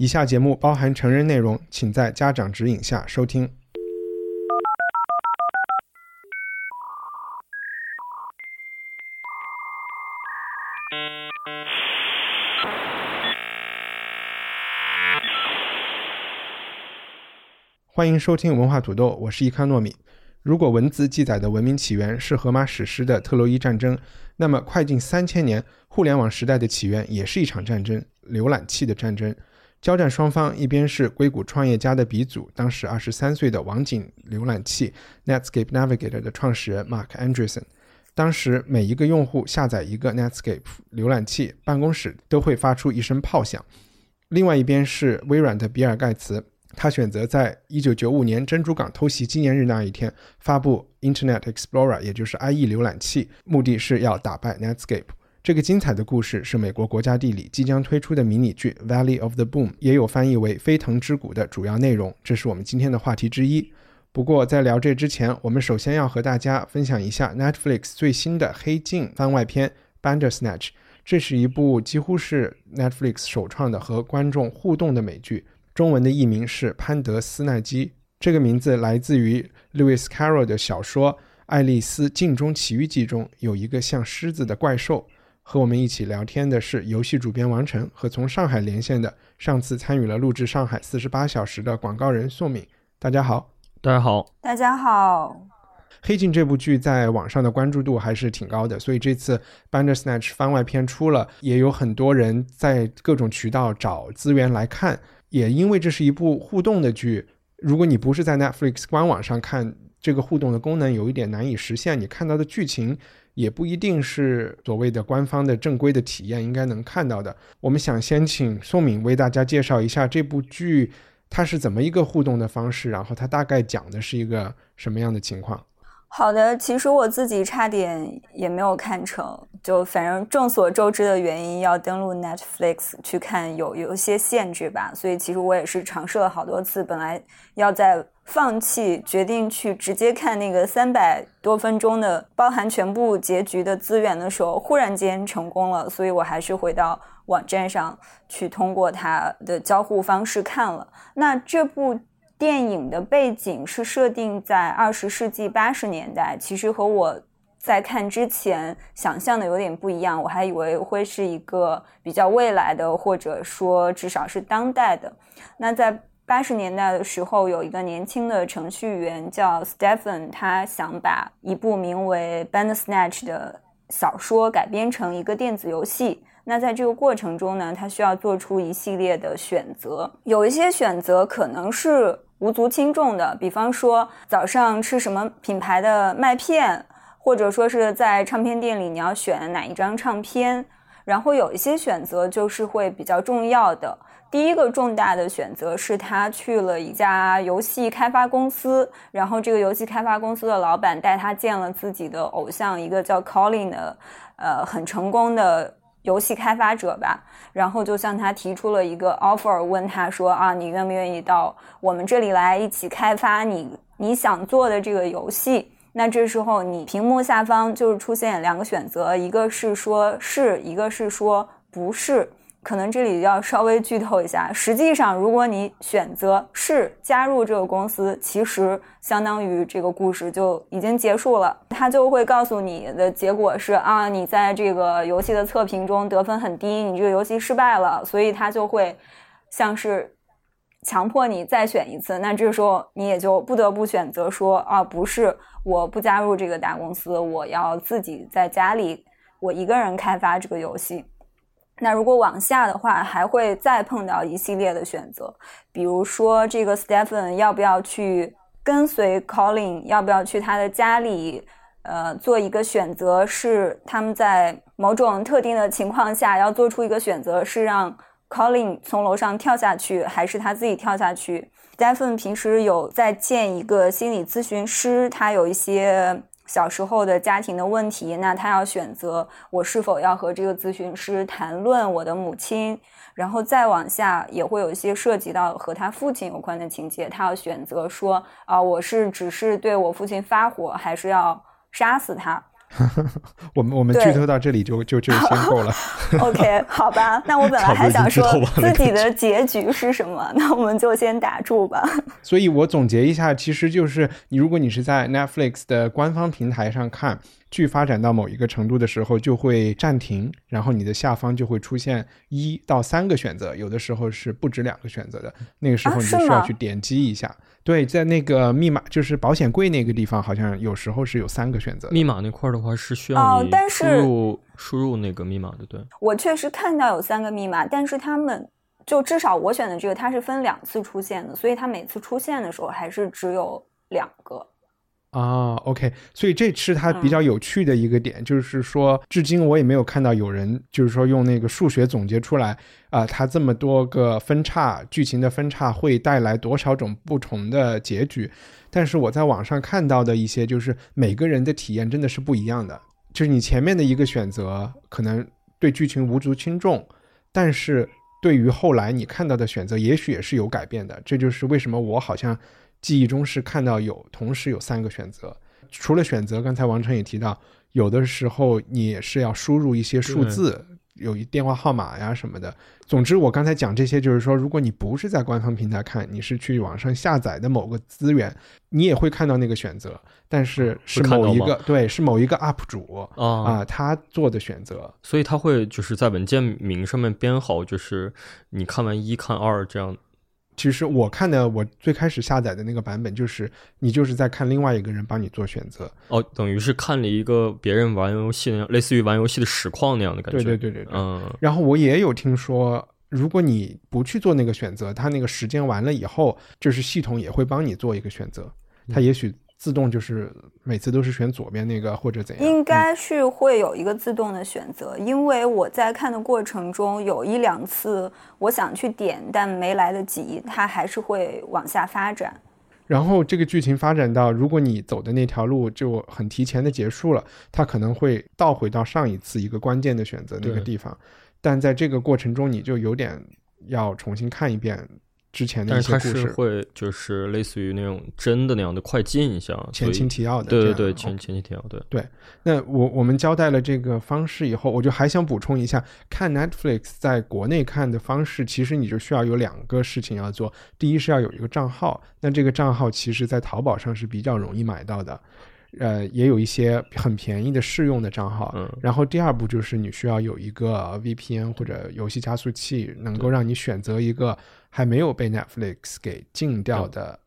以下节目包含成人内容，请在家长指引下收听。欢迎收听文化土豆，我是伊康糯米。如果文字记载的文明起源是荷马史诗的特洛伊战争，那么快近三千年，互联网时代的起源也是一场战争——浏览器的战争。交战双方一边是硅谷创业家的鼻祖，当时二十三岁的网景浏览器 Netscape Navigator 的创始人 Mark Andreessen。当时每一个用户下载一个 Netscape 浏览器，办公室都会发出一声炮响。另外一边是微软的比尔盖茨。他选择在1995年珍珠港偷袭纪念日那一天发布 Internet Explorer，也就是 IE 浏览器，目的是要打败 Netscape。这个精彩的故事是美国国家地理即将推出的迷你剧《Valley of the Boom》，也有翻译为《飞腾之谷》的主要内容。这是我们今天的话题之一。不过在聊这之前，我们首先要和大家分享一下 Netflix 最新的《黑镜》番外篇《Bandersnatch》。这是一部几乎是 Netflix 首创的和观众互动的美剧。中文的译名是潘德斯奈基，这个名字来自于 Lewis Carroll 的小说《爱丽丝镜中奇遇记》中有一个像狮子的怪兽。和我们一起聊天的是游戏主编王晨和从上海连线的上次参与了录制《上海四十八小时》的广告人宋敏。大家好，大家好，大家好。黑镜这部剧在网上的关注度还是挺高的，所以这次 Bandersnatch 番外篇出了，也有很多人在各种渠道找资源来看。也因为这是一部互动的剧，如果你不是在 Netflix 官网上看，这个互动的功能有一点难以实现。你看到的剧情也不一定是所谓的官方的正规的体验应该能看到的。我们想先请宋敏为大家介绍一下这部剧，它是怎么一个互动的方式，然后它大概讲的是一个什么样的情况。好的，其实我自己差点也没有看成，就反正众所周知的原因，要登录 Netflix 去看有有一些限制吧，所以其实我也是尝试了好多次，本来要在放弃，决定去直接看那个三百多分钟的包含全部结局的资源的时候，忽然间成功了，所以我还是回到网站上去通过它的交互方式看了。那这部。电影的背景是设定在二十世纪八十年代，其实和我在看之前想象的有点不一样。我还以为会是一个比较未来的，或者说至少是当代的。那在八十年代的时候，有一个年轻的程序员叫 Stephen，他想把一部名为《Band Snatch》的小说改编成一个电子游戏。那在这个过程中呢，他需要做出一系列的选择，有一些选择可能是。无足轻重的，比方说早上吃什么品牌的麦片，或者说是在唱片店里你要选哪一张唱片，然后有一些选择就是会比较重要的。第一个重大的选择是他去了一家游戏开发公司，然后这个游戏开发公司的老板带他见了自己的偶像，一个叫 Colin 的，呃，很成功的。游戏开发者吧，然后就向他提出了一个 offer，问他说啊，你愿不愿意到我们这里来一起开发你你想做的这个游戏？那这时候你屏幕下方就是出现两个选择，一个是说是，一个是说不是。可能这里要稍微剧透一下，实际上，如果你选择是加入这个公司，其实相当于这个故事就已经结束了。他就会告诉你的结果是啊，你在这个游戏的测评中得分很低，你这个游戏失败了，所以他就会像是强迫你再选一次。那这时候你也就不得不选择说啊，不是，我不加入这个大公司，我要自己在家里我一个人开发这个游戏。那如果往下的话，还会再碰到一系列的选择，比如说这个 Stephen 要不要去跟随 Colin，要不要去他的家里呃，做一个选择是他们在某种特定的情况下要做出一个选择，是让 Colin 从楼上跳下去，还是他自己跳下去？Stephen 平时有在见一个心理咨询师，他有一些小时候的家庭的问题，那他要选择我是否要和这个咨询师谈论我的母亲，然后再往下也会有一些涉及到和他父亲有关的情节，他要选择说啊，我是只是对我父亲发火，还是要。杀死他，我们我们剧透到这里就就就先够了。OK，好吧，那我本来还想说自己的结局是什么，那我们就先打住吧。所以我总结一下，其实就是你如果你是在 Netflix 的官方平台上看。剧发展到某一个程度的时候，就会暂停，然后你的下方就会出现一到三个选择，有的时候是不止两个选择的。那个时候你就需要去点击一下。对，在那个密码就是保险柜那个地方，好像有时候是有三个选择。密码那块的话是需要你输入输入那个密码的。对，我确实看到有三个密码，但是他们就至少我选的这个，它是分两次出现的，所以它每次出现的时候还是只有两个。啊，OK，所以这是它比较有趣的一个点，就是说，至今我也没有看到有人就是说用那个数学总结出来啊，它这么多个分叉剧情的分叉会带来多少种不同的结局。但是我在网上看到的一些，就是每个人的体验真的是不一样的。就是你前面的一个选择可能对剧情无足轻重，但是对于后来你看到的选择，也许也是有改变的。这就是为什么我好像。记忆中是看到有同时有三个选择，除了选择，刚才王成也提到，有的时候你也是要输入一些数字，有一电话号码呀什么的。总之，我刚才讲这些，就是说，如果你不是在官方平台看，你是去网上下载的某个资源，你也会看到那个选择，但是是某一个对，是某一个 UP 主啊他做的选择，所以他会就是在文件名上面编号，就是你看完一看二这样。其实我看的，我最开始下载的那个版本，就是你就是在看另外一个人帮你做选择哦，等于是看了一个别人玩游戏那样，类似于玩游戏的实况那样的感觉。对对对对，嗯。然后我也有听说，如果你不去做那个选择，它那个时间完了以后，就是系统也会帮你做一个选择，它也许。自动就是每次都是选左边那个或者怎样？应该是会有一个自动的选择，因为我在看的过程中有一两次我想去点，但没来得及，它还是会往下发展。然后这个剧情发展到，如果你走的那条路就很提前的结束了，它可能会倒回到上一次一个关键的选择那个地方，但在这个过程中你就有点要重新看一遍。之前的一些故事会就是类似于那种真的那样的快进一下前情提要的，对对对，前前情提要，对对。那我我们交代了这个方式以后，我就还想补充一下，看 Netflix 在国内看的方式，其实你就需要有两个事情要做。第一是要有一个账号，那这个账号其实在淘宝上是比较容易买到的，呃，也有一些很便宜的试用的账号。嗯。然后第二步就是你需要有一个 VPN 或者游戏加速器，能够让你选择一个。还没有被 Netflix 给禁掉的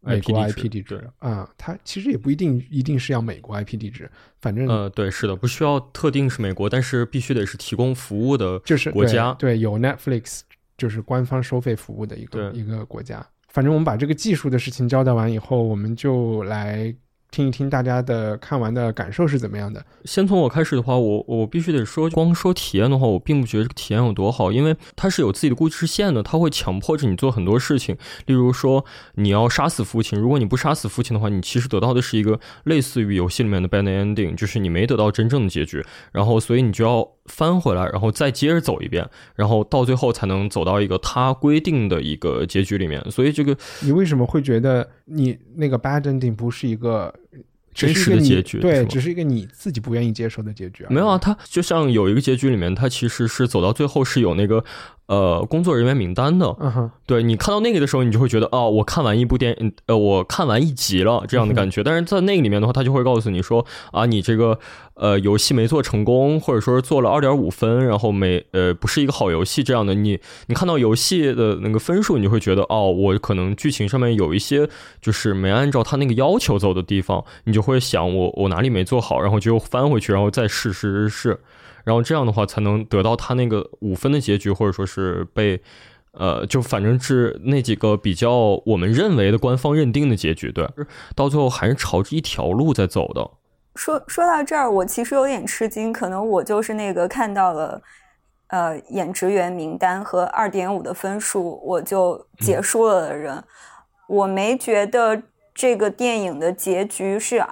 美国 IP 地址啊，它其实也不一定一定是要美国 IP 地址，反正呃，对，是的，不需要特定是美国，但是必须得是提供服务的，就是国家，对，有 Netflix 就是官方收费服务的一个一个国家。反正我们把这个技术的事情交代完以后，我们就来。听一听大家的看完的感受是怎么样的？先从我开始的话，我我必须得说，光说体验的话，我并不觉得体验有多好，因为它是有自己的故事线的，它会强迫着你做很多事情。例如说，你要杀死父亲，如果你不杀死父亲的话，你其实得到的是一个类似于游戏里面的 bad ending，就是你没得到真正的结局。然后，所以你就要翻回来，然后再接着走一遍，然后到最后才能走到一个他规定的一个结局里面。所以，这个你为什么会觉得你那个 bad ending 不是一个？真实的结局对，只是一个你自己不愿意接受的结局。没有啊，他就像有一个结局里面，他其实是走到最后是有那个。呃，工作人员名单的，对你看到那个的时候，你就会觉得哦，我看完一部电影，呃，我看完一集了这样的感觉。但是在那个里面的话，他就会告诉你说啊，你这个呃游戏没做成功，或者说是做了二点五分，然后没呃不是一个好游戏这样的。你你看到游戏的那个分数，你就会觉得哦，我可能剧情上面有一些就是没按照他那个要求走的地方，你就会想我我哪里没做好，然后就翻回去，然后再试试试。然后这样的话才能得到他那个五分的结局，或者说是被，呃，就反正是那几个比较我们认为的官方认定的结局，对，到最后还是朝着一条路在走的。说说到这儿，我其实有点吃惊，可能我就是那个看到了呃演职员名单和二点五的分数我就结束了的人。我没觉得这个电影的结局是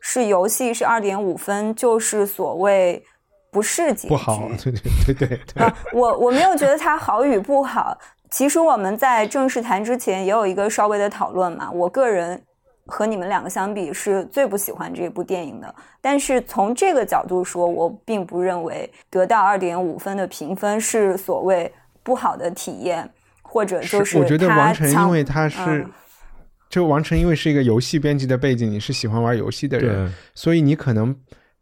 是游戏是二点五分，就是所谓不是结局。不好，对对对对对。我我没有觉得它好与不好。其实我们在正式谈之前也有一个稍微的讨论嘛。我个人和你们两个相比是最不喜欢这部电影的。但是从这个角度说，我并不认为得到二点五分的评分是所谓不好的体验，或者就是我觉得王晨因为他是。就王晨，因为是一个游戏编辑的背景，你是喜欢玩游戏的人，所以你可能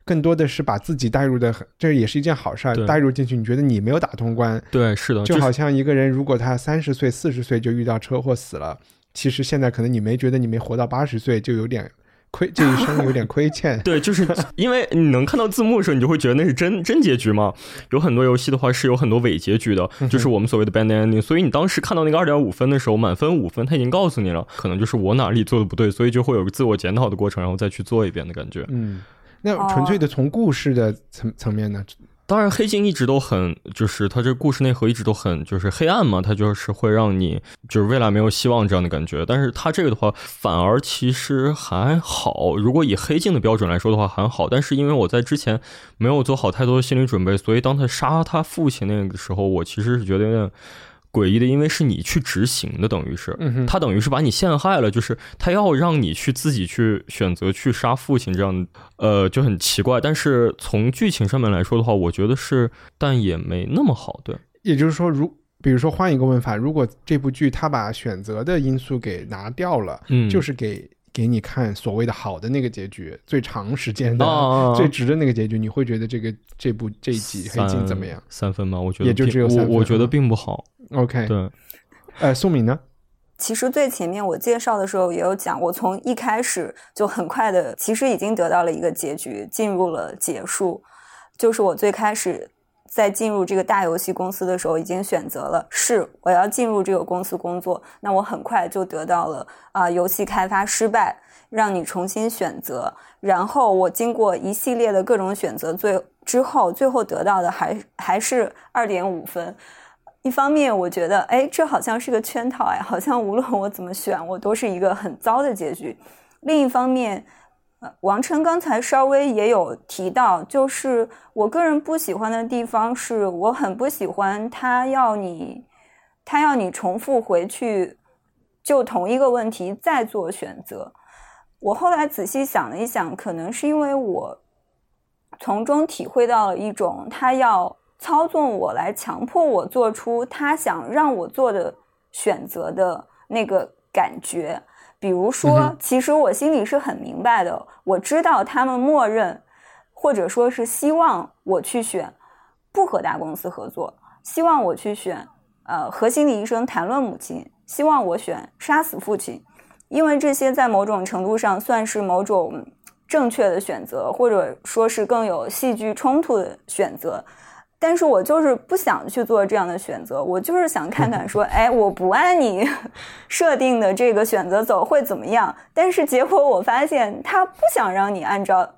更多的是把自己带入的，这也是一件好事儿。带入进去，你觉得你没有打通关，对，是的，就好像一个人如果他三十岁、四十岁就遇到车祸死了，其实现在可能你没觉得你没活到八十岁，就有点。亏这一生有点亏欠，对，就是因为你能看到字幕的时候，你就会觉得那是真真结局嘛。有很多游戏的话是有很多伪结局的，就是我们所谓的 bad ending。所以你当时看到那个二点五分的时候，满分五分，他已经告诉你了，可能就是我哪里做的不对，所以就会有个自我检讨的过程，然后再去做一遍的感觉。嗯，那纯粹的从故事的层层面呢？当然，黑镜一直都很，就是它这故事内核一直都很，就是黑暗嘛，它就是会让你就是未来没有希望这样的感觉。但是它这个的话，反而其实还好。如果以黑镜的标准来说的话，还好。但是因为我在之前没有做好太多的心理准备，所以当他杀他父亲那个时候，我其实是觉得有点。诡异的，因为是你去执行的，等于是，他等于是把你陷害了，就是他要让你去自己去选择去杀父亲，这样，呃，就很奇怪。但是从剧情上面来说的话，我觉得是，但也没那么好，对。也就是说，如比如说换一个问法，如果这部剧他把选择的因素给拿掉了，嗯，就是给。给你看所谓的好的那个结局，最长时间的、最值的那个结局，你会觉得这个这部这一集黑镜怎么样？三分吗？我觉得也就只有三分。我觉得并不好。OK，对。呃，宋敏呢？其实最前面我介绍的时候也有讲，我从一开始就很快的，其实已经得到了一个结局，进入了结束。就是我最开始。在进入这个大游戏公司的时候，已经选择了是我要进入这个公司工作。那我很快就得到了啊，游戏开发失败，让你重新选择。然后我经过一系列的各种选择，最之后最后得到的还还是二点五分。一方面我觉得，哎，这好像是个圈套哎，好像无论我怎么选，我都是一个很糟的结局。另一方面。王琛刚才稍微也有提到，就是我个人不喜欢的地方，是我很不喜欢他要你，他要你重复回去，就同一个问题再做选择。我后来仔细想了一想，可能是因为我从中体会到了一种他要操纵我来强迫我做出他想让我做的选择的那个感觉。比如说，其实我心里是很明白的，我知道他们默认，或者说是希望我去选不和大公司合作，希望我去选呃和心理医生谈论母亲，希望我选杀死父亲，因为这些在某种程度上算是某种正确的选择，或者说是更有戏剧冲突的选择。但是我就是不想去做这样的选择，我就是想看看说，哎，我不按你 设定的这个选择走会怎么样？但是结果我发现他不想让你按照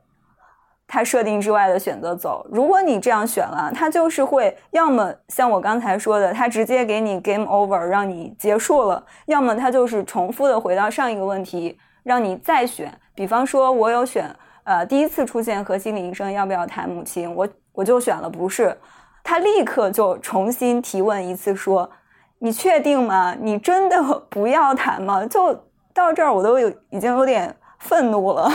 他设定之外的选择走。如果你这样选了，他就是会要么像我刚才说的，他直接给你 game over，让你结束了；要么他就是重复的回到上一个问题，让你再选。比方说，我有选，呃，第一次出现和心理医生要不要谈母亲，我。我就选了不是，他立刻就重新提问一次，说：“你确定吗？你真的不要谈吗？”就到这儿，我都有已经有点愤怒了。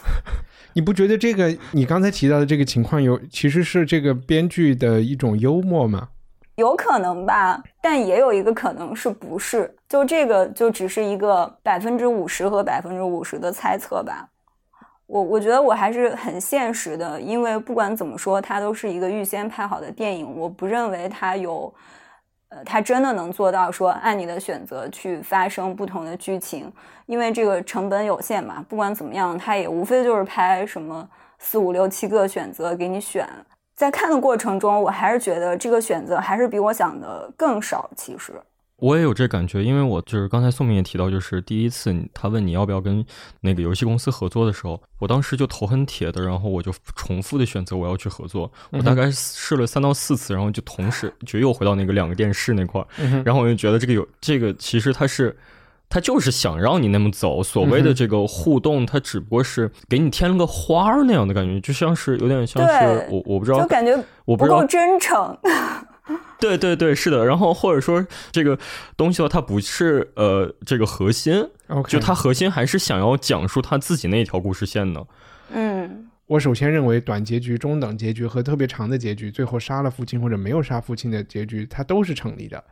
你不觉得这个你刚才提到的这个情况有其实是这个编剧的一种幽默吗？有可能吧，但也有一个可能是不是？就这个就只是一个百分之五十和百分之五十的猜测吧。我我觉得我还是很现实的，因为不管怎么说，它都是一个预先拍好的电影。我不认为它有，呃，它真的能做到说按你的选择去发生不同的剧情，因为这个成本有限嘛。不管怎么样，它也无非就是拍什么四五六七个选择给你选。在看的过程中，我还是觉得这个选择还是比我想的更少。其实，我也有这感觉，因为我就是刚才宋明也提到，就是第一次他问你要不要跟那个游戏公司合作的时候，我当时就头很铁的，然后我就重复的选择我要去合作。我大概试了三到四次，然后就同时就又回到那个两个电视那块儿，然后我就觉得这个有这个其实他是他就是想让你那么走，所谓的这个互动，他只不过是给你添了个花儿那样的感觉，就像是有点像是我我不知道，就感觉我不够真诚。对对对，是的。然后或者说这个东西的话，它不是呃这个核心，就它核心还是想要讲述他自己那一条故事线呢。嗯，我首先认为短结局、中等结局和特别长的结局，最后杀了父亲或者没有杀父亲的结局，它都是成立的。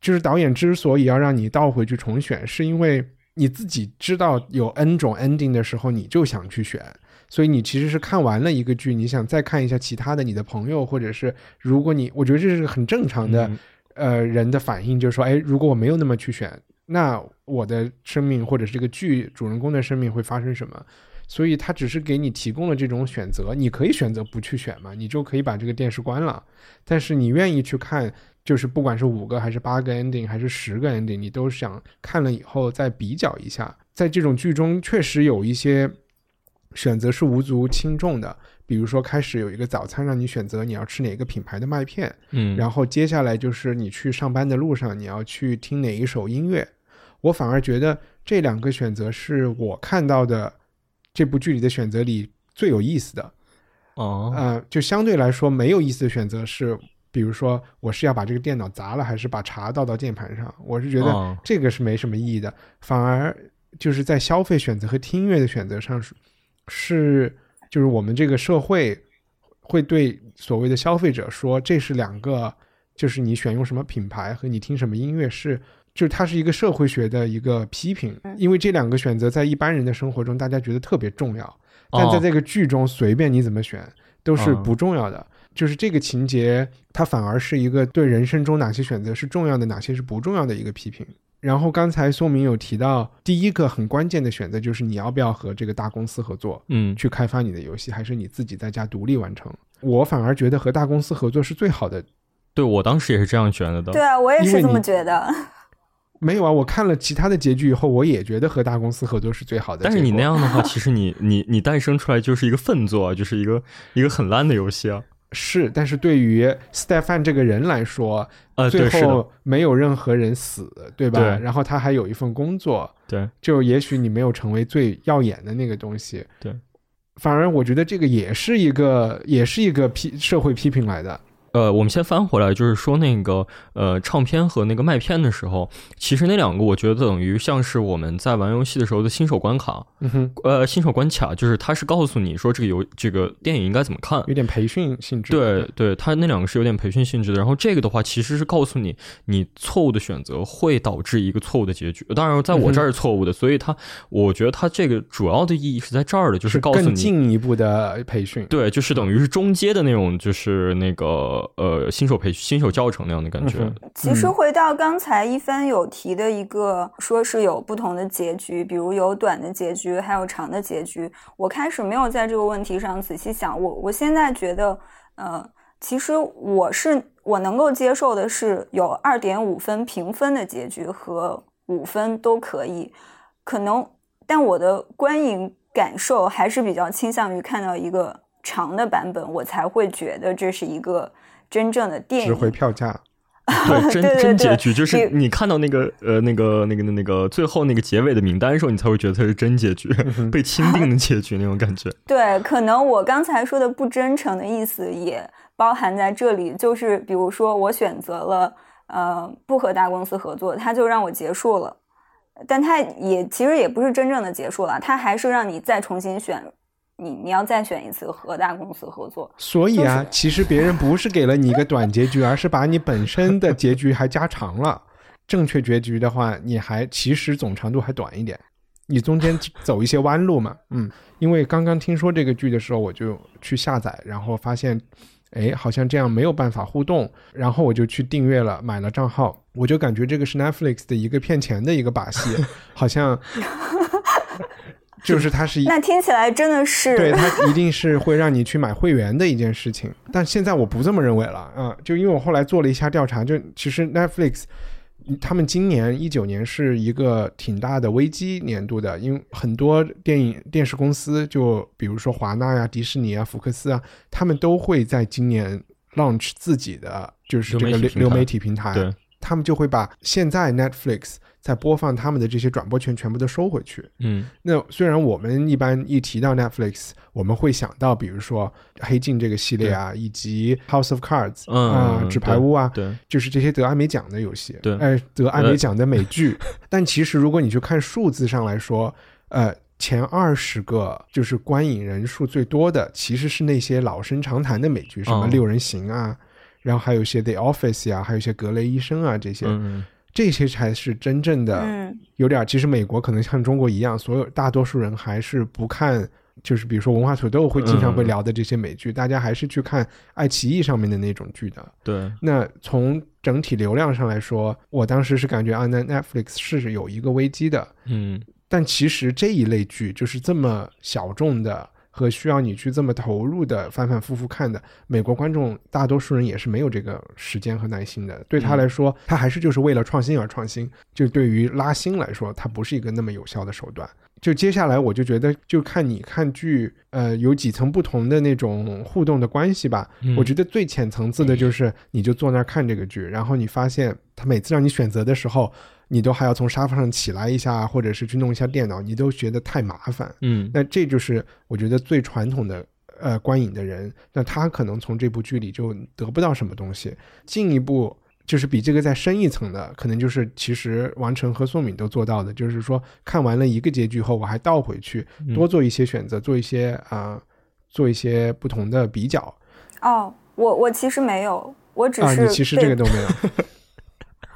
就是导演之所以要让你倒回去重选，是因为你自己知道有 N 种 ending 的时候，你就想去选。所以你其实是看完了一个剧，你想再看一下其他的你的朋友，或者是如果你，我觉得这是个很正常的，呃，人的反应，就是说，哎，如果我没有那么去选，那我的生命或者是这个剧主人公的生命会发生什么？所以他只是给你提供了这种选择，你可以选择不去选嘛，你就可以把这个电视关了。但是你愿意去看，就是不管是五个还是八个 ending 还是十个 ending，你都想看了以后再比较一下。在这种剧中，确实有一些。选择是无足轻重的，比如说开始有一个早餐让你选择你要吃哪个品牌的麦片，嗯，然后接下来就是你去上班的路上你要去听哪一首音乐，我反而觉得这两个选择是我看到的这部剧里的选择里最有意思的，哦，呃，就相对来说没有意思的选择是，比如说我是要把这个电脑砸了，还是把茶倒到键盘上，我是觉得这个是没什么意义的，反而就是在消费选择和听音乐的选择上是。是，就是我们这个社会会对所谓的消费者说，这是两个，就是你选用什么品牌和你听什么音乐是，就是它是一个社会学的一个批评，因为这两个选择在一般人的生活中大家觉得特别重要，但在这个剧中随便你怎么选都是不重要的，就是这个情节它反而是一个对人生中哪些选择是重要的，哪些是不重要的一个批评。然后刚才宋明有提到，第一个很关键的选择就是你要不要和这个大公司合作，嗯，去开发你的游戏，还是你自己在家独立完成？我反而觉得和大公司合作是最好的。对我当时也是这样觉得的。对啊，我也是这么觉得。没有啊，我看了其他的结局以后，我也觉得和大公司合作是最好的。但是你那样的话，其实你你你诞生出来就是一个粪作，就是一个一个很烂的游戏啊。是，但是对于 Stefan 这个人来说，呃，最后没有任何人死，对吧？然后他还有一份工作，对，就也许你没有成为最耀眼的那个东西，对。反而我觉得这个也是一个，也是一个批社会批评来的。呃，我们先翻回来，就是说那个呃，唱片和那个麦片的时候，其实那两个我觉得等于像是我们在玩游戏的时候的新手关卡，嗯哼，呃，新手关卡就是它是告诉你说这个游这个电影应该怎么看，有点培训性质。对对，它那两个是有点培训性质的。然后这个的话，其实是告诉你你错误的选择会导致一个错误的结局。当然，在我这儿是错误的，所以它我觉得它这个主要的意义是在这儿的，就是告诉你更进一步的培训。对，就是等于是中阶的那种，就是那个。呃，新手培新手教程那样的感觉。其实回到刚才一帆有提的一个，说是有不同的结局，比如有短的结局，还有长的结局。我开始没有在这个问题上仔细想，我我现在觉得，呃，其实我是我能够接受的是有二点五分评分的结局和五分都可以，可能，但我的观影感受还是比较倾向于看到一个。长的版本，我才会觉得这是一个真正的电影。值回票价，对，真真结局就是你看到那个呃那个那个那个最后那个结尾的名单的时候，你才会觉得它是真结局，被钦定的结局那种感觉。对，可能我刚才说的不真诚的意思也包含在这里，就是比如说我选择了呃不和大公司合作，他就让我结束了，但他也其实也不是真正的结束了，他还是让你再重新选。你你要再选一次和大公司合作，所以啊，其实别人不是给了你一个短结局，而是把你本身的结局还加长了。正确结局的话，你还其实总长度还短一点，你中间走一些弯路嘛。嗯，因为刚刚听说这个剧的时候，我就去下载，然后发现，哎，好像这样没有办法互动，然后我就去订阅了，买了账号，我就感觉这个是 Netflix 的一个骗钱的一个把戏，好像。就是它是一 那听起来真的是对它一定是会让你去买会员的一件事情，但现在我不这么认为了啊！就因为我后来做了一下调查，就其实 Netflix 他们今年一九年是一个挺大的危机年度的，因为很多电影电视公司，就比如说华纳呀、迪士尼啊、福克斯啊，他们都会在今年 launch 自己的就是这个流流媒体平台，对，他们就会把现在 Netflix。在播放他们的这些转播权全部都收回去。嗯，那虽然我们一般一提到 Netflix，我们会想到比如说黑镜这个系列啊，以及 House of Cards 啊，纸牌屋啊，对，就是这些得艾美奖的游戏，对，哎，得艾美奖的美剧。但其实如果你去看数字上来说，呃，前二十个就是观影人数最多的，其实是那些老生常谈的美剧，什么六人行啊，然后还有一些 The Office 呀，还有一些格雷医生啊这些。这些才是真正的，有点。其实美国可能像中国一样，所有大多数人还是不看，就是比如说文化土豆会经常会聊的这些美剧，大家还是去看爱奇艺上面的那种剧的。对。那从整体流量上来说，我当时是感觉啊，那 Netflix 是有一个危机的。嗯。但其实这一类剧就是这么小众的。和需要你去这么投入的反反复复看的美国观众，大多数人也是没有这个时间和耐心的。对他来说，他还是就是为了创新而创新。就对于拉新来说，它不是一个那么有效的手段。就接下来，我就觉得，就看你看剧，呃，有几层不同的那种互动的关系吧。我觉得最浅层次的就是，你就坐那儿看这个剧，然后你发现他每次让你选择的时候。你都还要从沙发上起来一下，或者是去弄一下电脑，你都觉得太麻烦。嗯，那这就是我觉得最传统的呃观影的人，那他可能从这部剧里就得不到什么东西。进一步就是比这个再深一层的，可能就是其实王晨和宋敏都做到的，就是说看完了一个结局后，我还倒回去多做一些选择，做一些啊，做一些不同的比较。哦，我我其实没有，我只是你其实这个都没有。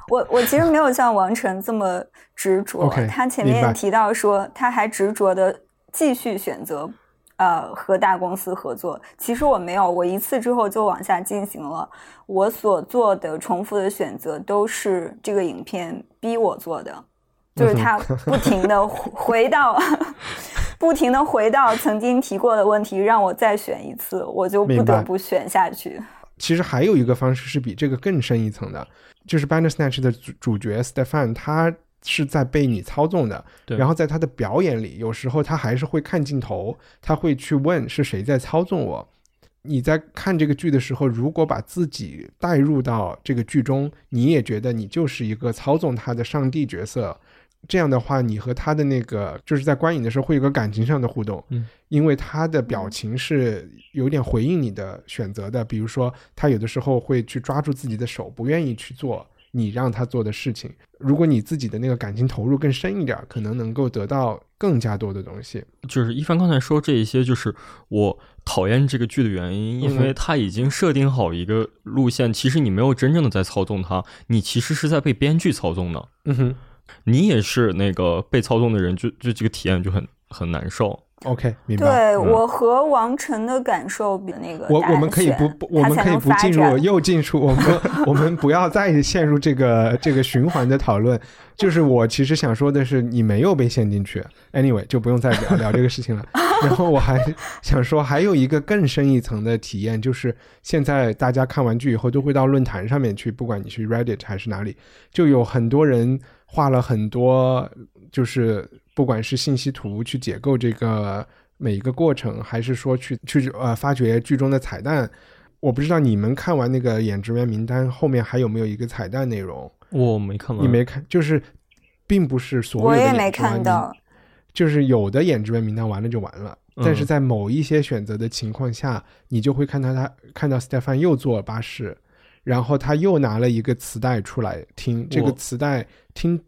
我我其实没有像王晨这么执着。他前面提到说，他还执着的继续选择，呃，和大公司合作。其实我没有，我一次之后就往下进行了。我所做的重复的选择，都是这个影片逼我做的，就是他不停的 回到，不停的回到曾经提过的问题，让我再选一次，我就不得不选下去。其实还有一个方式是比这个更深一层的。就是《Bandersnatch》的主主角 Stefan，他是在被你操纵的。对。然后在他的表演里，有时候他还是会看镜头，他会去问是谁在操纵我。你在看这个剧的时候，如果把自己带入到这个剧中，你也觉得你就是一个操纵他的上帝角色。这样的话，你和他的那个就是在观影的时候会有个感情上的互动，嗯，因为他的表情是有点回应你的选择的。比如说，他有的时候会去抓住自己的手，不愿意去做你让他做的事情。如果你自己的那个感情投入更深一点，可能能够得到更加多的东西。就是一帆刚才说这一些，就是我讨厌这个剧的原因，因为他已经设定好一个路线，其实你没有真正的在操纵他，你其实是在被编剧操纵的。嗯哼。你也是那个被操纵的人，就就这个体验就很很难受。OK，明白。对我和王晨的感受比那个我我们可以不，我们可以不进入又进入我们 我们不要再陷入这个这个循环的讨论。就是我其实想说的是，你没有被陷进去。Anyway，就不用再聊聊这个事情了。然后我还想说，还有一个更深一层的体验，就是现在大家看完剧以后都会到论坛上面去，不管你去 Reddit 还是哪里，就有很多人。画了很多，就是不管是信息图去解构这个每一个过程，还是说去去呃发掘剧中的彩蛋，我不知道你们看完那个演职员名单后面还有没有一个彩蛋内容？我没看完，你没看，就是并不是所有的我也没看到，就是有的演职员名单完了就完了，但是在某一些选择的情况下，你就会看到他看到 Stefan 又坐巴士。然后他又拿了一个磁带出来听，这个磁带听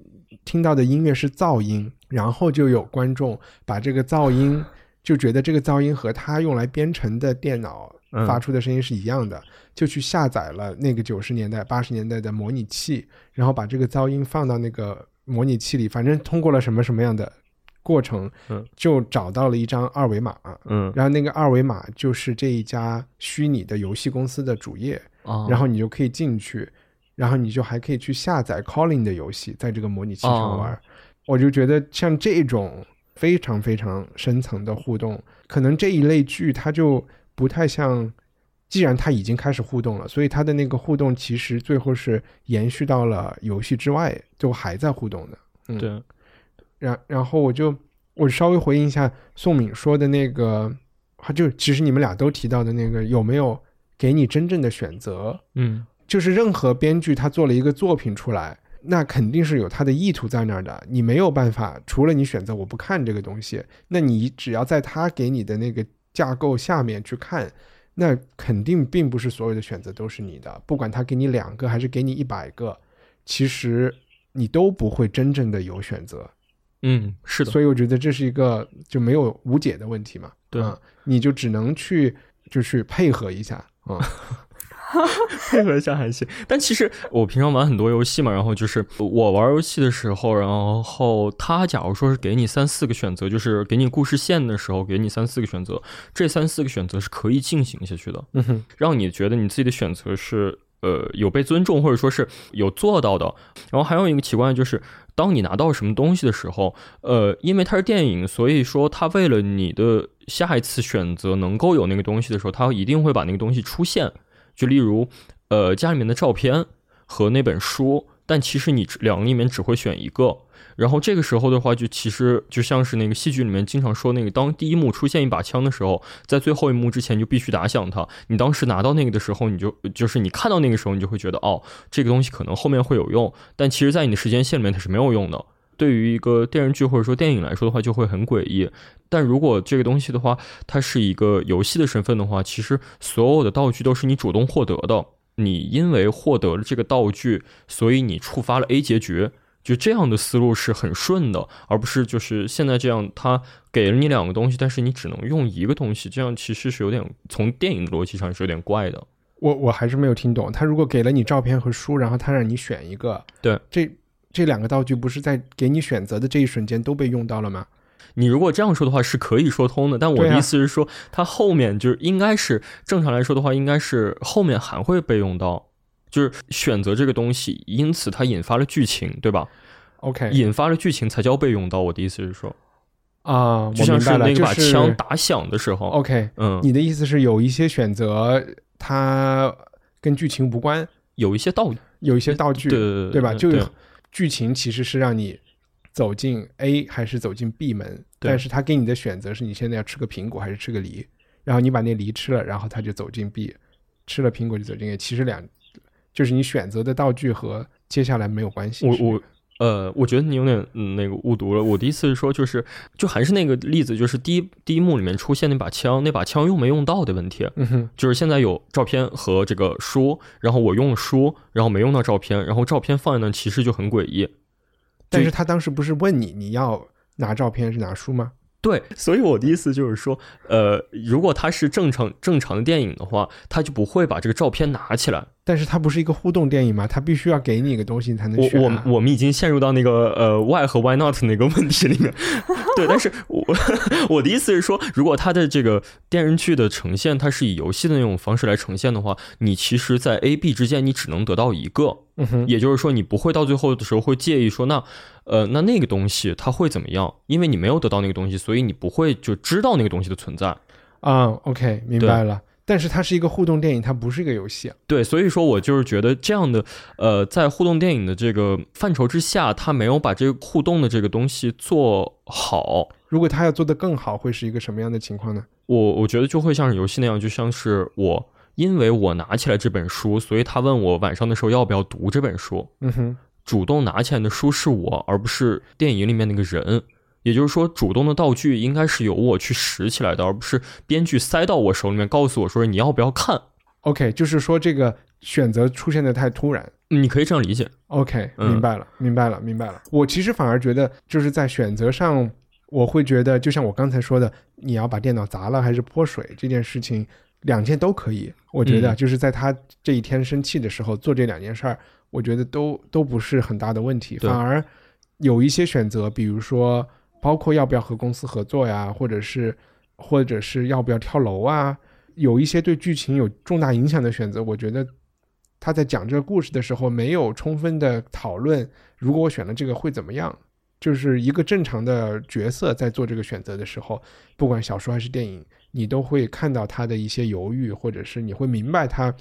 听到的音乐是噪音，然后就有观众把这个噪音就觉得这个噪音和他用来编程的电脑发出的声音是一样的，就去下载了那个九十年代、八十年代的模拟器，然后把这个噪音放到那个模拟器里，反正通过了什么什么样的过程，就找到了一张二维码，嗯，然后那个二维码就是这一家虚拟的游戏公司的主页。然后你就可以进去，然后你就还可以去下载 Calling 的游戏，在这个模拟器上玩。我就觉得像这种非常非常深层的互动，可能这一类剧它就不太像既然它已经开始互动了，所以它的那个互动其实最后是延续到了游戏之外，就还在互动的。嗯，对。然然后我就我稍微回应一下宋敏说的那个，就其实你们俩都提到的那个有没有给你真正的选择？嗯，就是任何编剧他做了一个作品出来，那肯定是有他的意图在那儿的。你没有办法，除了你选择我不看这个东西，那你只要在他给你的那个架构下面去看。那肯定并不是所有的选择都是你的，不管他给你两个还是给你一百个，其实你都不会真正的有选择。嗯，是的。所以我觉得这是一个就没有无解的问题嘛。对，你就只能去就去配合一下啊。配合一下还行，但其实我平常玩很多游戏嘛，然后就是我玩游戏的时候，然后他假如说是给你三四个选择，就是给你故事线的时候，给你三四个选择，这三四个选择是可以进行下去的，嗯哼，让你觉得你自己的选择是呃有被尊重，或者说是有做到的。然后还有一个奇怪就是，当你拿到什么东西的时候，呃，因为它是电影，所以说他为了你的下一次选择能够有那个东西的时候，他一定会把那个东西出现。就例如，呃，家里面的照片和那本书，但其实你两个里面只会选一个。然后这个时候的话，就其实就像是那个戏剧里面经常说那个，当第一幕出现一把枪的时候，在最后一幕之前就必须打响它。你当时拿到那个的时候，你就就是你看到那个时候，你就会觉得哦，这个东西可能后面会有用。但其实，在你的时间线里面，它是没有用的。对于一个电视剧或者说电影来说的话，就会很诡异。但如果这个东西的话，它是一个游戏的身份的话，其实所有的道具都是你主动获得的。你因为获得了这个道具，所以你触发了 A 结局，就这样的思路是很顺的，而不是就是现在这样，他给了你两个东西，但是你只能用一个东西，这样其实是有点从电影的逻辑上是有点怪的。我我还是没有听懂，他如果给了你照片和书，然后他让你选一个，对，这。这两个道具不是在给你选择的这一瞬间都被用到了吗？你如果这样说的话是可以说通的，但我的意思是说，它后面就是应该是正常来说的话，应该是后面还会被用到，就是选择这个东西，因此它引发了剧情，对吧？OK，引发了剧情才叫被用到。我的意思是说，啊，就像是那把枪打响的时候，OK，嗯，你的意思是有一些选择它跟剧情无关，有一些道具，有一些道具，对对吧？就。剧情其实是让你走进 A 还是走进 B 门，但是他给你的选择是你现在要吃个苹果还是吃个梨，然后你把那梨吃了，然后他就走进 B，吃了苹果就走进 A。其实两就是你选择的道具和接下来没有关系。我我呃，我觉得你有点嗯那个误读了。我的意思是说，就是就还是那个例子，就是第一第一幕里面出现那把枪，那把枪用没用到的问题。嗯哼，就是现在有照片和这个书，然后我用了书，然后没用到照片，然后照片放在那，其实就很诡异。但是他当时不是问你你要拿照片是拿书吗？对，所以我的意思就是说，呃，如果他是正常正常的电影的话，他就不会把这个照片拿起来。但是它不是一个互动电影嘛？它必须要给你一个东西才能选。我我我们已经陷入到那个呃 why 和 why not 那个问题里面。对，但是我 我的意思是说，如果它的这个电视剧的呈现，它是以游戏的那种方式来呈现的话，你其实，在 A B 之间，你只能得到一个。嗯哼。也就是说，你不会到最后的时候会介意说，那呃那那个东西它会怎么样？因为你没有得到那个东西，所以你不会就知道那个东西的存在。啊，OK，明白了。但是它是一个互动电影，它不是一个游戏。对，所以说我就是觉得这样的，呃，在互动电影的这个范畴之下，它没有把这个互动的这个东西做好。如果它要做得更好，会是一个什么样的情况呢？我我觉得就会像是游戏那样，就像是我，因为我拿起来这本书，所以他问我晚上的时候要不要读这本书。嗯哼，主动拿起来的书是我，而不是电影里面那个人。也就是说，主动的道具应该是由我去拾起来的，而不是编剧塞到我手里面，告诉我说你要不要看。OK，就是说这个选择出现的太突然，你可以这样理解。OK，明白了，明白了，明白了。我其实反而觉得，就是在选择上，我会觉得，就像我刚才说的，你要把电脑砸了还是泼水这件事情，两件都可以。我觉得就是在他这一天生气的时候做这两件事儿，我觉得都都不是很大的问题。反而有一些选择，比如说。包括要不要和公司合作呀，或者是，或者是要不要跳楼啊，有一些对剧情有重大影响的选择，我觉得他在讲这个故事的时候没有充分的讨论，如果我选了这个会怎么样？就是一个正常的角色在做这个选择的时候，不管小说还是电影，你都会看到他的一些犹豫，或者是你会明白他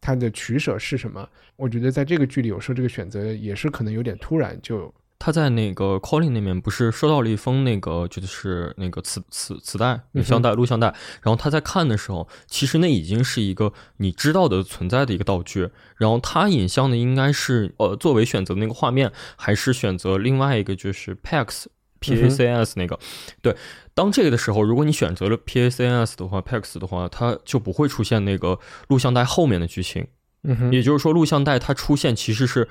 他的取舍是什么。我觉得在这个剧里，有时候这个选择也是可能有点突然就。他在那个 Colin 那边不是收到了一封那个就是那个磁磁磁带、影像带、录像带，然后他在看的时候，其实那已经是一个你知道的存在的一个道具。然后他影像的应该是呃作为选择那个画面，还是选择另外一个就是 PAX P A C S 那个？对，当这个的时候，如果你选择了 P A C S 的话，PAX 的话，它就不会出现那个录像带后面的剧情。嗯哼，也就是说，录像带它出现其实是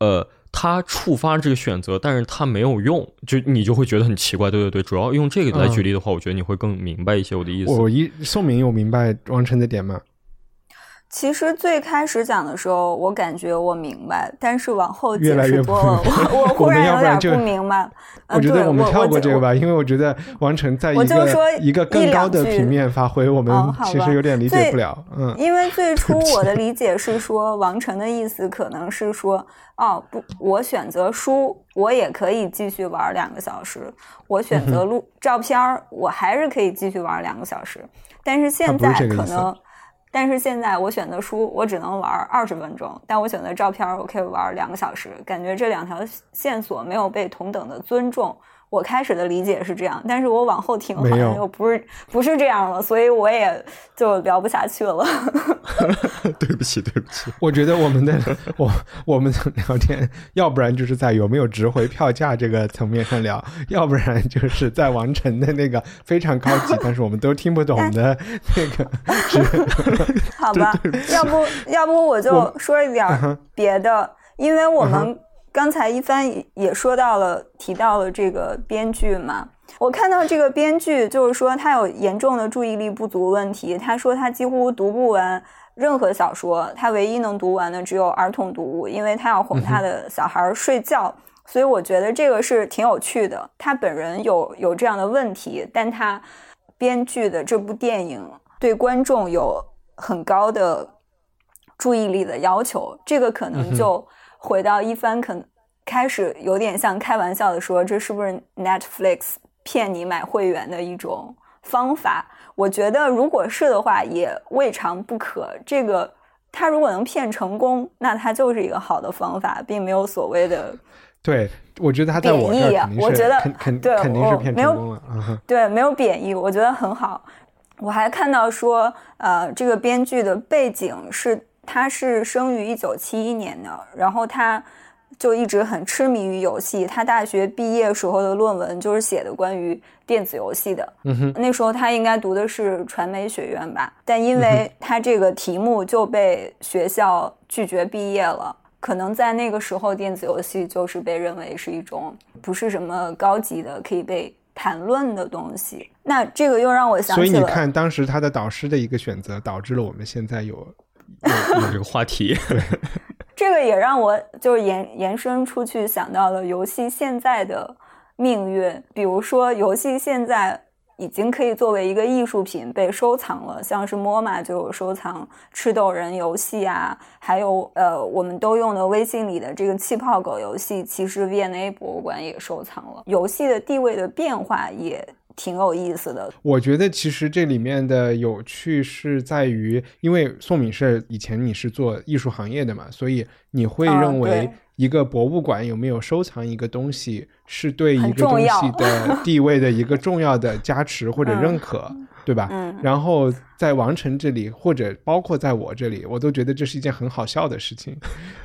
呃。他触发这个选择，但是他没有用，就你就会觉得很奇怪。对对对，主要用这个来举例的话，我觉得你会更明白一些我的意思。我一宋明有明白王晨的点吗？其实最开始讲的时候，我感觉我明白，但是往后越来越多了，我我忽然有点不明白。我觉得我们跳过这个吧，因为我觉得王晨在一个一个更高的平面发挥，我们其实有点理解不了。嗯，因为最 初我的理解是说，王晨的意思可能是说，哦不，我选择书，我也可以继续玩两个小时；我选择录照片儿，我还是可以继续玩两个小时。但是现在可能。但是现在我选的书，我只能玩二十分钟；但我选择照片，我可以玩两个小时。感觉这两条线索没有被同等的尊重。我开始的理解是这样，但是我往后听好像又不是不是这样了，所以我也就聊不下去了。对不起，对不起。我觉得我们的我我们聊天，要不然就是在有没有值回票价这个层面上聊，要不然就是在王晨的那个非常高级，但是我们都听不懂的那个。好吧，要不要不我就说一点别的，因为我们。刚才一帆也说到了，提到了这个编剧嘛。我看到这个编剧就是说他有严重的注意力不足问题。他说他几乎读不完任何小说，他唯一能读完的只有儿童读物，因为他要哄他的小孩睡觉。所以我觉得这个是挺有趣的。他本人有有这样的问题，但他编剧的这部电影对观众有很高的注意力的要求，这个可能就。回到一番，可能开始有点像开玩笑的说，这是不是 Netflix 骗你买会员的一种方法？我觉得如果是的话，也未尝不可。这个他如果能骗成功，那他就是一个好的方法，并没有所谓的。对，我觉得他在我这儿我觉得肯肯对，肯定是骗成功了。对，没有贬义，我觉得很好。我还看到说，呃，这个编剧的背景是。他是生于一九七一年的，然后他就一直很痴迷于游戏。他大学毕业时候的论文就是写的关于电子游戏的。嗯哼，那时候他应该读的是传媒学院吧，但因为他这个题目就被学校拒绝毕业了。可能在那个时候，电子游戏就是被认为是一种不是什么高级的可以被谈论的东西。那这个又让我想起了，所以你看，当时他的导师的一个选择，导致了我们现在有。有这个话题，这个也让我就是延延伸出去想到了游戏现在的命运。比如说，游戏现在已经可以作为一个艺术品被收藏了，像是 MoMA 就有收藏吃豆人游戏啊，还有呃，我们都用的微信里的这个气泡狗游戏，其实 V&A 博物馆也收藏了。游戏的地位的变化也。挺有意思的，我觉得其实这里面的有趣是在于，因为宋敏是以前你是做艺术行业的嘛，所以你会认为一个博物馆有没有收藏一个东西，是对一个东西的 地位的一个重要的加持或者认可，对吧？嗯。然后在王晨这里，或者包括在我这里，我都觉得这是一件很好笑的事情。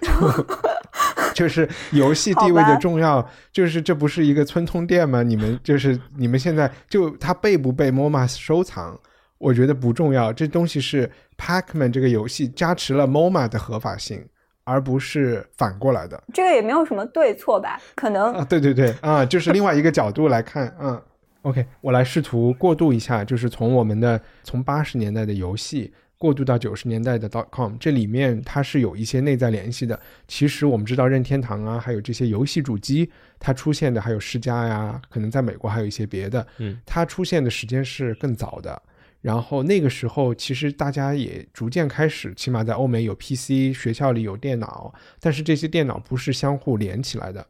就是游戏地位的重要，就是这不是一个村通店吗？你们就是你们现在就它被不被 MoMA 收藏，我觉得不重要。这东西是 Pacman 这个游戏加持了 MoMA 的合法性，而不是反过来的。这个也没有什么对错吧？可能啊，对对对啊，就是另外一个角度来看，嗯，OK，我来试图过渡一下，就是从我们的从八十年代的游戏。过渡到九十年代的 dot com，这里面它是有一些内在联系的。其实我们知道任天堂啊，还有这些游戏主机，它出现的还有世嘉呀，可能在美国还有一些别的。嗯，它出现的时间是更早的。然后那个时候，其实大家也逐渐开始，起码在欧美有 PC，学校里有电脑，但是这些电脑不是相互连起来的。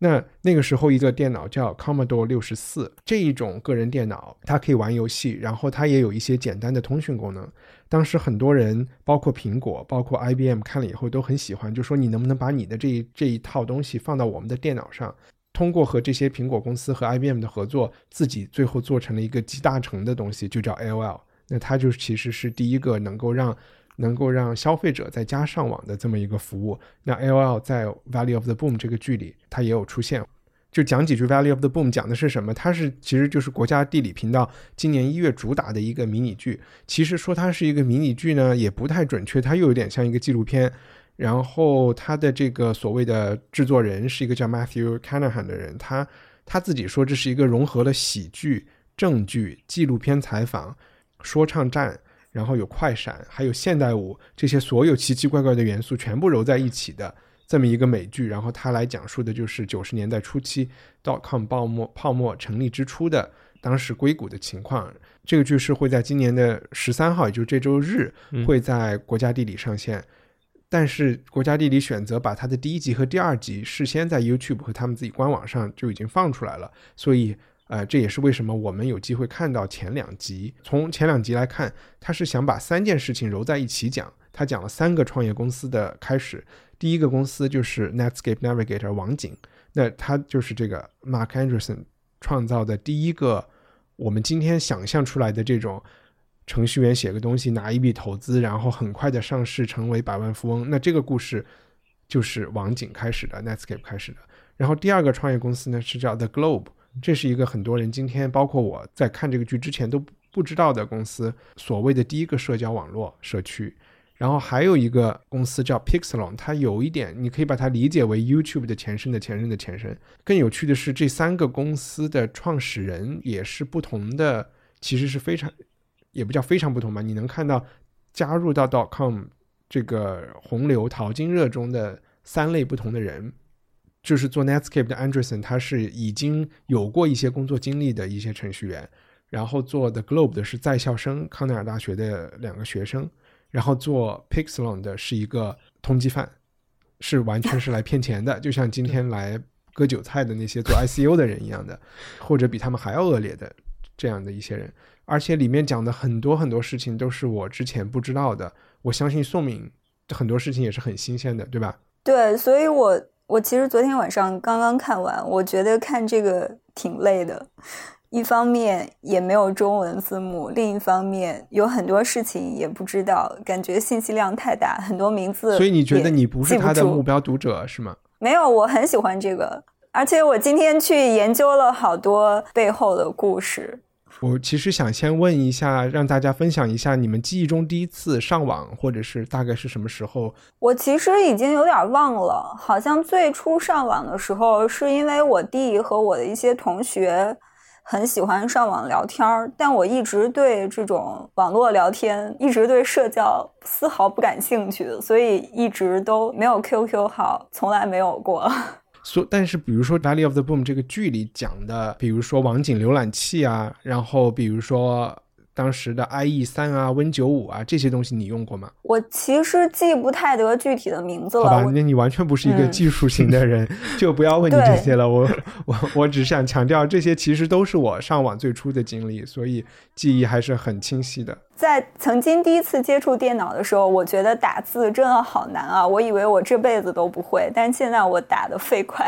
那那个时候，一个电脑叫 Commodore 六十四，这一种个人电脑，它可以玩游戏，然后它也有一些简单的通讯功能。当时很多人，包括苹果、包括 IBM 看了以后都很喜欢，就说你能不能把你的这一这一套东西放到我们的电脑上？通过和这些苹果公司和 IBM 的合作，自己最后做成了一个集大成的东西，就叫 AOL。那它就其实是第一个能够让能够让消费者在家上网的这么一个服务。那 AOL 在《Valley of the Boom》这个剧里，它也有出现。就讲几句《Valley of the Boom》讲的是什么？它是其实就是国家地理频道今年一月主打的一个迷你剧。其实说它是一个迷你剧呢，也不太准确，它又有点像一个纪录片。然后他的这个所谓的制作人是一个叫 Matthew Canahan 的人，他他自己说这是一个融合了喜剧、正剧、纪录片采访、说唱战，然后有快闪，还有现代舞这些所有奇奇怪怪的元素全部揉在一起的这么一个美剧。然后它来讲述的就是九十年代初期 dotcom 泡沫泡沫成立之初的当时硅谷的情况。这个剧是会在今年的十三号，也就是这周日会在国家地理上线。但是国家地理选择把它的第一集和第二集事先在 YouTube 和他们自己官网上就已经放出来了，所以呃这也是为什么我们有机会看到前两集。从前两集来看，他是想把三件事情揉在一起讲。他讲了三个创业公司的开始，第一个公司就是 Netscape Navigator 网景，那他就是这个 Mark Anderson 创造的第一个我们今天想象出来的这种。程序员写个东西，拿一笔投资，然后很快的上市，成为百万富翁。那这个故事就是网景开始的，Netscape 开始的。然后第二个创业公司呢是叫 The Globe，这是一个很多人今天包括我在看这个剧之前都不知道的公司，所谓的第一个社交网络社区。然后还有一个公司叫 Pixelon，它有一点你可以把它理解为 YouTube 的前身的前身的前身。更有趣的是，这三个公司的创始人也是不同的，其实是非常。也不叫非常不同吧，你能看到加入到 .com 这个洪流淘金热中的三类不同的人，就是做 Netscape 的 Anderson，他是已经有过一些工作经历的一些程序员，然后做 The Globe 的是在校生，康奈尔大学的两个学生，然后做 Pixelon 的是一个通缉犯，是完全是来骗钱的，就像今天来割韭菜的那些做 ICU 的人一样的，或者比他们还要恶劣的这样的一些人。而且里面讲的很多很多事情都是我之前不知道的，我相信宋敏很多事情也是很新鲜的，对吧？对，所以我我其实昨天晚上刚刚看完，我觉得看这个挺累的，一方面也没有中文字幕，另一方面有很多事情也不知道，感觉信息量太大，很多名字。所以你觉得你不是他的目标读者是吗？没有，我很喜欢这个，而且我今天去研究了好多背后的故事。我其实想先问一下，让大家分享一下你们记忆中第一次上网，或者是大概是什么时候？我其实已经有点忘了，好像最初上网的时候，是因为我弟和我的一些同学很喜欢上网聊天儿，但我一直对这种网络聊天，一直对社交丝毫不感兴趣，所以一直都没有 QQ 号，从来没有过。所但是，比如说《Valley of the Boom》这个剧里讲的，比如说网景浏览器啊，然后比如说。当时的 IE 三啊，Win 九五啊，这些东西你用过吗？我其实记不太得具体的名字了。好吧，那你完全不是一个技术型的人，就不要问你这些了。我我我只想强调，这些其实都是我上网最初的经历，所以记忆还是很清晰的。在曾经第一次接触电脑的时候，我觉得打字真的好难啊！我以为我这辈子都不会，但现在我打的飞快。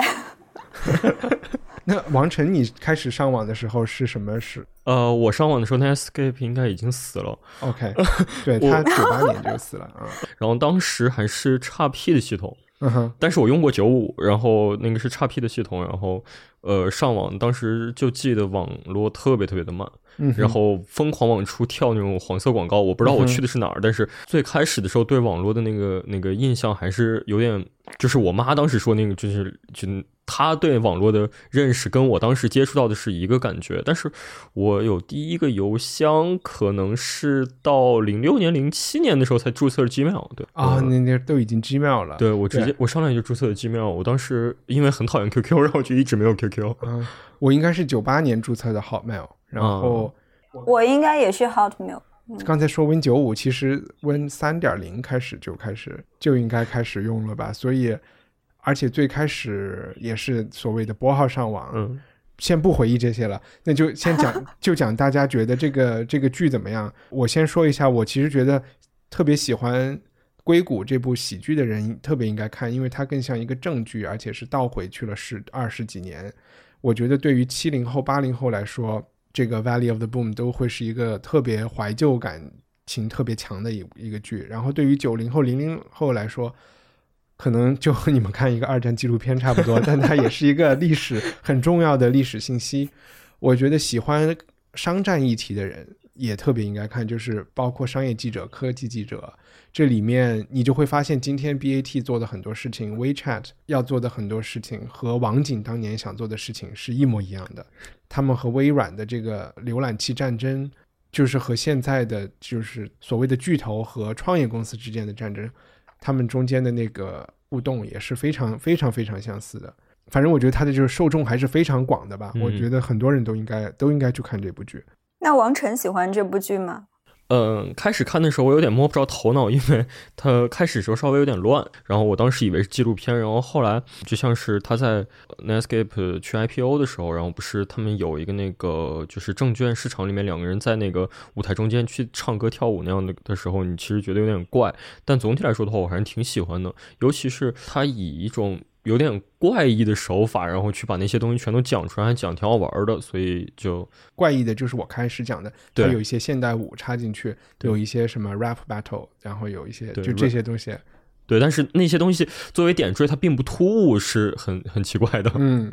那王晨，你开始上网的时候是什么时？呃，我上网的时候，Netscape 应该已经死了。OK，对他九八年就死了啊。然后当时还是 XP 的系统。但是我用过九五，然后那个是 XP 的系统，然后呃上网当时就记得网络特别特别的慢，然后疯狂往出跳那种黄色广告。我不知道我去的是哪儿，但是最开始的时候对网络的那个那个印象还是有点，就是我妈当时说那个就是就。他对网络的认识跟我当时接触到的是一个感觉，但是我有第一个邮箱，可能是到零六年、零七年的时候才注册了 Gmail。对啊，那那都已经 Gmail 了。对我直接我上来就注册了 Gmail。我当时因为很讨厌 QQ，然后就一直没有 QQ。嗯，我应该是九八年注册的 Hotmail，然后我应该也是 Hotmail。刚才说 Win 九五，其实 Win 三点零开始就开始就应该开始用了吧，所以。而且最开始也是所谓的拨号上网。嗯，先不回忆这些了，那就先讲，就讲大家觉得这个这个剧怎么样？我先说一下，我其实觉得特别喜欢《硅谷》这部喜剧的人特别应该看，因为它更像一个正剧，而且是倒回去了十二十几年。我觉得对于七零后、八零后来说，这个《Valley of the Boom》都会是一个特别怀旧感情特别强的一一个剧。然后对于九零后、零零后来说，可能就和你们看一个二战纪录片差不多，但它也是一个历史很重要的历史信息。我觉得喜欢商战议题的人也特别应该看，就是包括商业记者、科技记者。这里面你就会发现，今天 BAT 做的很多事情，WeChat 要做的很多事情，和网景当年想做的事情是一模一样的。他们和微软的这个浏览器战争，就是和现在的就是所谓的巨头和创业公司之间的战争，他们中间的那个互动也是非常非常非常相似的。反正我觉得他的就是受众还是非常广的吧。我觉得很多人都应该都应该去看这部剧。那王晨喜欢这部剧吗？嗯，开始看的时候我有点摸不着头脑，因为它开始时候稍微有点乱，然后我当时以为是纪录片，然后后来就像是他在 Netscape 去 IPO 的时候，然后不是他们有一个那个就是证券市场里面两个人在那个舞台中间去唱歌跳舞那样的的时候，你其实觉得有点怪，但总体来说的话，我还是挺喜欢的，尤其是他以一种。有点怪异的手法，然后去把那些东西全都讲出来，还讲挺好玩的，所以就怪异的就是我开始讲的，它有一些现代舞插进去，有一些什么 rap battle，然后有一些就这些东西，对，但是那些东西作为点缀，它并不突兀，是很 很奇怪的。嗯，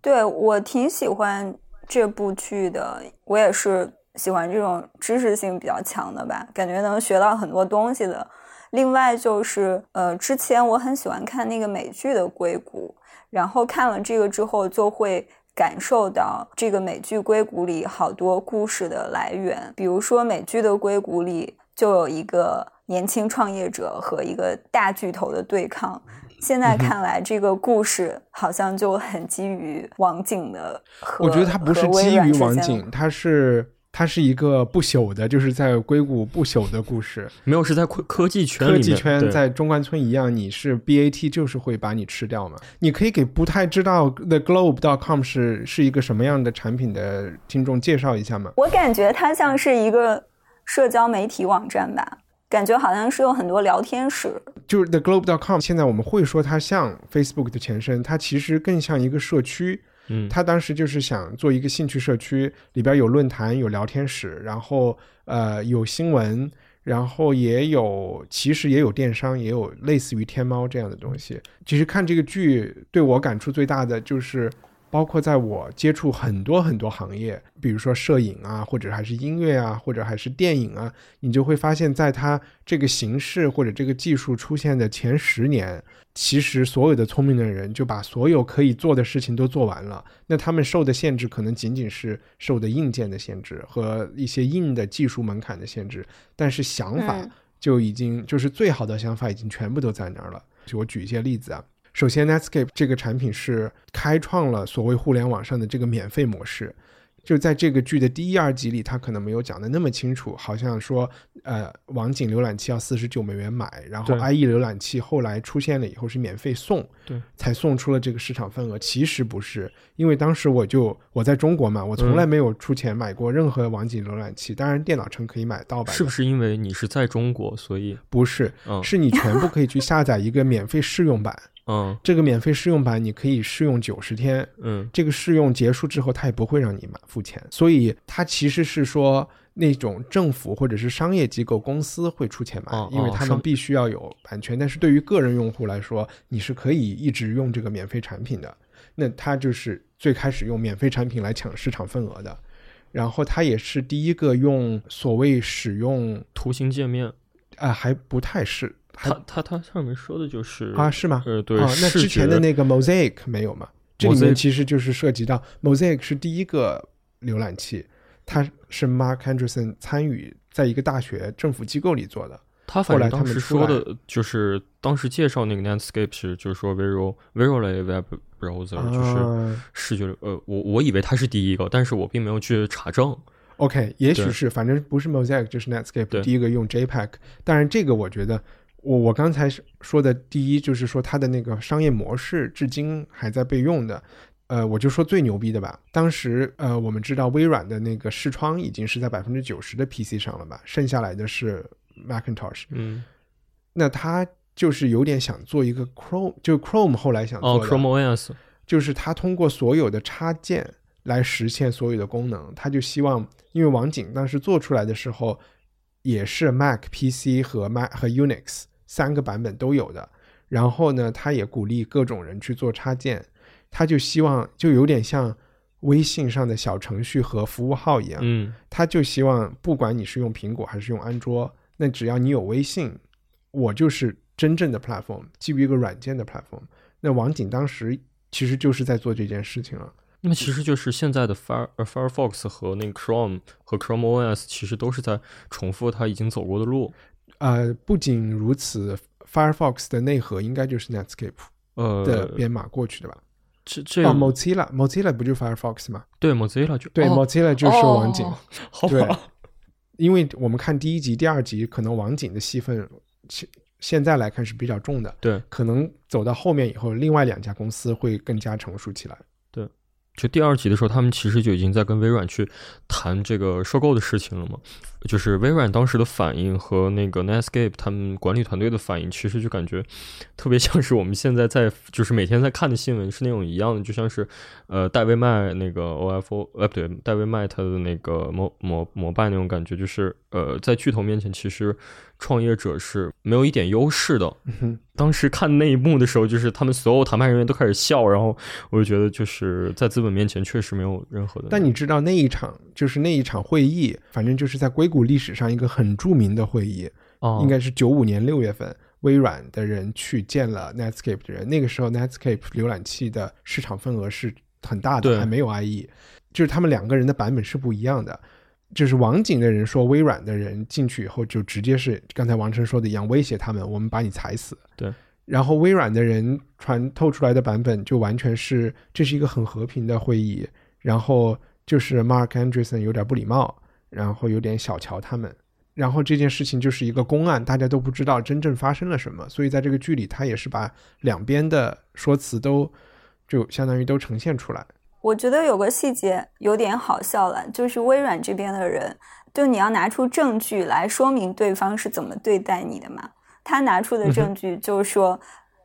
对我挺喜欢这部剧的，我也是喜欢这种知识性比较强的吧，感觉能学到很多东西的。另外就是，呃，之前我很喜欢看那个美剧的《硅谷》，然后看了这个之后，就会感受到这个美剧《硅谷》里好多故事的来源。比如说，美剧的《硅谷》里就有一个年轻创业者和一个大巨头的对抗。现在看来，这个故事好像就很基于网景的。我觉得它不是基于网景，它是。它是一个不朽的，就是在硅谷不朽的故事。没有是在科科技圈，科技圈在中关村一样，你是 BAT 就是会把你吃掉嘛？你可以给不太知道 The Globe dot com 是是一个什么样的产品的听众介绍一下吗？我感觉它像是一个社交媒体网站吧，感觉好像是有很多聊天室。就是 The Globe.com，现在我们会说它像 Facebook 的前身，它其实更像一个社区。嗯，他当时就是想做一个兴趣社区，里边有论坛、有聊天室，然后呃有新闻，然后也有其实也有电商，也有类似于天猫这样的东西。其实看这个剧对我感触最大的就是。包括在我接触很多很多行业，比如说摄影啊，或者还是音乐啊，或者还是电影啊，你就会发现，在它这个形式或者这个技术出现的前十年，其实所有的聪明的人就把所有可以做的事情都做完了。那他们受的限制可能仅仅是受的硬件的限制和一些硬的技术门槛的限制，但是想法就已经就是最好的想法已经全部都在那儿了。就我举一些例子啊。首先，Netscape 这个产品是开创了所谓互联网上的这个免费模式。就在这个剧的第一、二集里，他可能没有讲的那么清楚，好像说，呃，网景浏览器要四十九美元买，然后 IE 浏览器后来出现了以后是免费送，对，才送出了这个市场份额。其实不是，因为当时我就我在中国嘛，我从来没有出钱买过任何网景浏览器，当然电脑城可以买盗版。是不是因为你是在中国，所以不是？是你全部可以去下载一个免费试用版。嗯，这个免费试用版你可以试用九十天，嗯，这个试用结束之后，他也不会让你满付钱，所以它其实是说那种政府或者是商业机构公司会出钱买，因为他们必须要有版权。但是对于个人用户来说，你是可以一直用这个免费产品的。那他就是最开始用免费产品来抢市场份额的，然后他也是第一个用所谓使用图形界面，啊，还不太是。它它它上面说的就是啊，是吗？呃，对，那之前的那个 Mosaic 没有吗？这里面其实就是涉及到 Mosaic 是第一个浏览器，它是 Mark Anderson 参与在一个大学政府机构里做的。他反正当时说的就是当时介绍那个 Netscape 是就是说 Visual Visual Web Browser 就是视觉呃，我我以为它是第一个，但是我并没有去查证。OK，也许是，反正不是 Mosaic 就是 Netscape 第一个用 JPEG。当然，这个我觉得我我刚才说的第一就是说它的那个商业模式至今还在备用的。呃，我就说最牛逼的吧。当时呃，我们知道微软的那个视窗已经是在百分之九十的 PC 上了吧，剩下来的是 Macintosh。嗯，那他就是有点想做一个 Chrome，就 Chrome 后来想做的 Chrome OS，就是他通过所有的插件来实现所有的功能。他就希望，因为网景当时做出来的时候也是 Mac PC 和 Mac 和 Unix 三个版本都有的。然后呢，他也鼓励各种人去做插件。他就希望就有点像微信上的小程序和服务号一样，嗯，他就希望不管你是用苹果还是用安卓，那只要你有微信，我就是真正的 platform，基于一个软件的 platform。那网景当时其实就是在做这件事情了。那么其实就是现在的 Fire Firefox 和那个 Chrome 和 Chrome OS 其实都是在重复他已经走过的路。呃，不仅如此，Firefox 的内核应该就是 Netscape 呃的编码过去的吧？这这哦，Mozilla，Mozilla 不就 Firefox 吗？对，Mozilla 就对，Mozilla 就是网景。好吧，因为我们看第一集、第二集，可能网景的戏份现现在来看是比较重的。对，可能走到后面以后，另外两家公司会更加成熟起来。对。就第二集的时候，他们其实就已经在跟微软去谈这个收购的事情了嘛。就是微软当时的反应和那个 Netscape 他们管理团队的反应，其实就感觉特别像是我们现在在就是每天在看的新闻是那种一样的，就像是呃戴维麦那个 OFO 呃不对戴维麦他的那个摩摩摩拜那种感觉，就是呃在巨头面前其实。创业者是没有一点优势的。当时看那一幕的时候，就是他们所有谈判人员都开始笑，然后我就觉得就是在资本面前确实没有任何的。但你知道那一场就是那一场会议，反正就是在硅谷历史上一个很著名的会议，应该是九五年六月份，微软的人去见了 Netscape 的人。那个时候 Netscape 浏览器的市场份额是很大的，还没有 IE，就是他们两个人的版本是不一样的。就是网景的人说，微软的人进去以后就直接是刚才王晨说的一样，威胁他们，我们把你踩死。对。然后微软的人传透出来的版本就完全是这是一个很和平的会议，然后就是 Mark Andreessen 有点不礼貌，然后有点小瞧他们，然后这件事情就是一个公案，大家都不知道真正发生了什么，所以在这个剧里，他也是把两边的说辞都就相当于都呈现出来。我觉得有个细节有点好笑了，就是微软这边的人，就你要拿出证据来说明对方是怎么对待你的嘛。他拿出的证据就是说，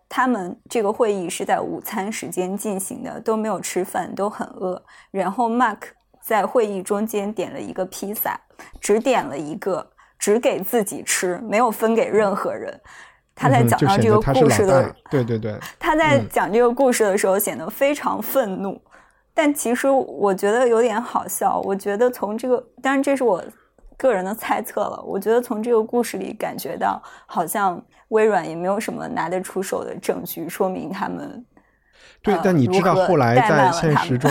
他们这个会议是在午餐时间进行的，都没有吃饭，都很饿。然后 Mark 在会议中间点了一个披萨，只点了一个，只给自己吃，没有分给任何人。他在讲到这个故事的，对对对，他在讲这个故事的时候显得非常愤怒。但其实我觉得有点好笑。我觉得从这个，当然这是我个人的猜测了。我觉得从这个故事里感觉到，好像微软也没有什么拿得出手的证据说明他们。对，但你知道后来在现实中，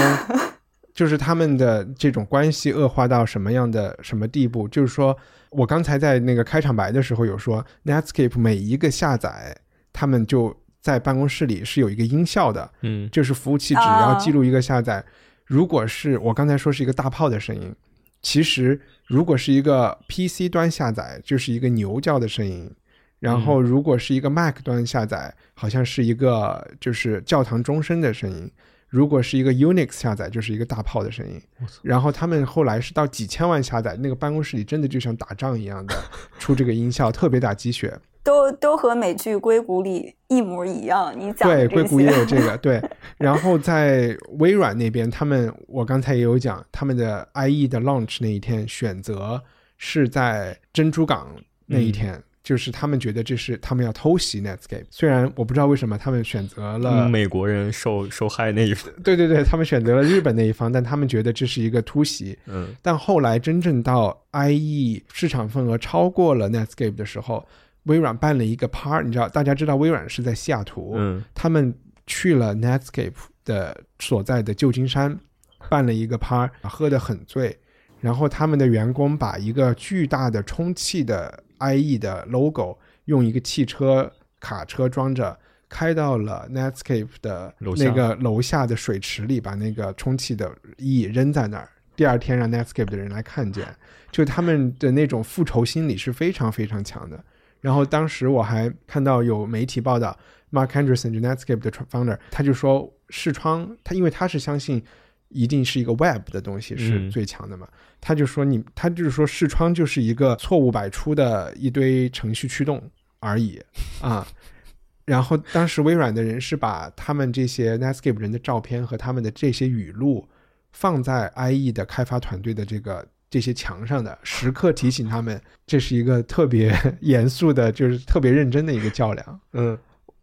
就是他们的这种关系恶化到什么样的什么地步？就是说我刚才在那个开场白的时候有说，Netscape 每一个下载，他们就。在办公室里是有一个音效的，嗯，就是服务器只要记录一个下载，如果是我刚才说是一个大炮的声音，其实如果是一个 PC 端下载，就是一个牛叫的声音，然后如果是一个 Mac 端下载，好像是一个就是教堂钟声的声音，如果是一个 Unix 下载，就是一个大炮的声音。然后他们后来是到几千万下载，那个办公室里真的就像打仗一样的出这个音效，特别打鸡血。都都和美剧《硅谷》里一模一样，你讲对，硅谷也有这个对。然后在微软那边，他们我刚才也有讲，他们的 IE 的 launch 那一天选择是在珍珠港那一天，就是他们觉得这是他们要偷袭 Netscape。虽然我不知道为什么他们选择了美国人受受害那一方，对对对，他们选择了日本那一方，但他们觉得这是一个突袭。嗯，但后来真正到 IE 市场份额超过了 Netscape 的时候。微软办了一个 part，你知道，大家知道微软是在西雅图，嗯，他们去了 Netscape 的所在的旧金山，办了一个 part，喝得很醉，然后他们的员工把一个巨大的充气的 IE 的 logo 用一个汽车卡车装着，开到了 Netscape 的那个楼下的水池里，把那个充气的 E 扔在那儿，第二天让 Netscape 的人来看见，就他们的那种复仇心理是非常非常强的。然后当时我还看到有媒体报道，Mark Anderson 就 Netscape 的 founder，他就说视窗，他因为他是相信一定是一个 Web 的东西是最强的嘛，他就说你，他就是说视窗就是一个错误百出的一堆程序驱动而已啊。然后当时微软的人是把他们这些 Netscape 人的照片和他们的这些语录放在 IE 的开发团队的这个这些墙上的，时刻提醒他们这是一个特别 严肃的，就是特别认真的一个较量。嗯，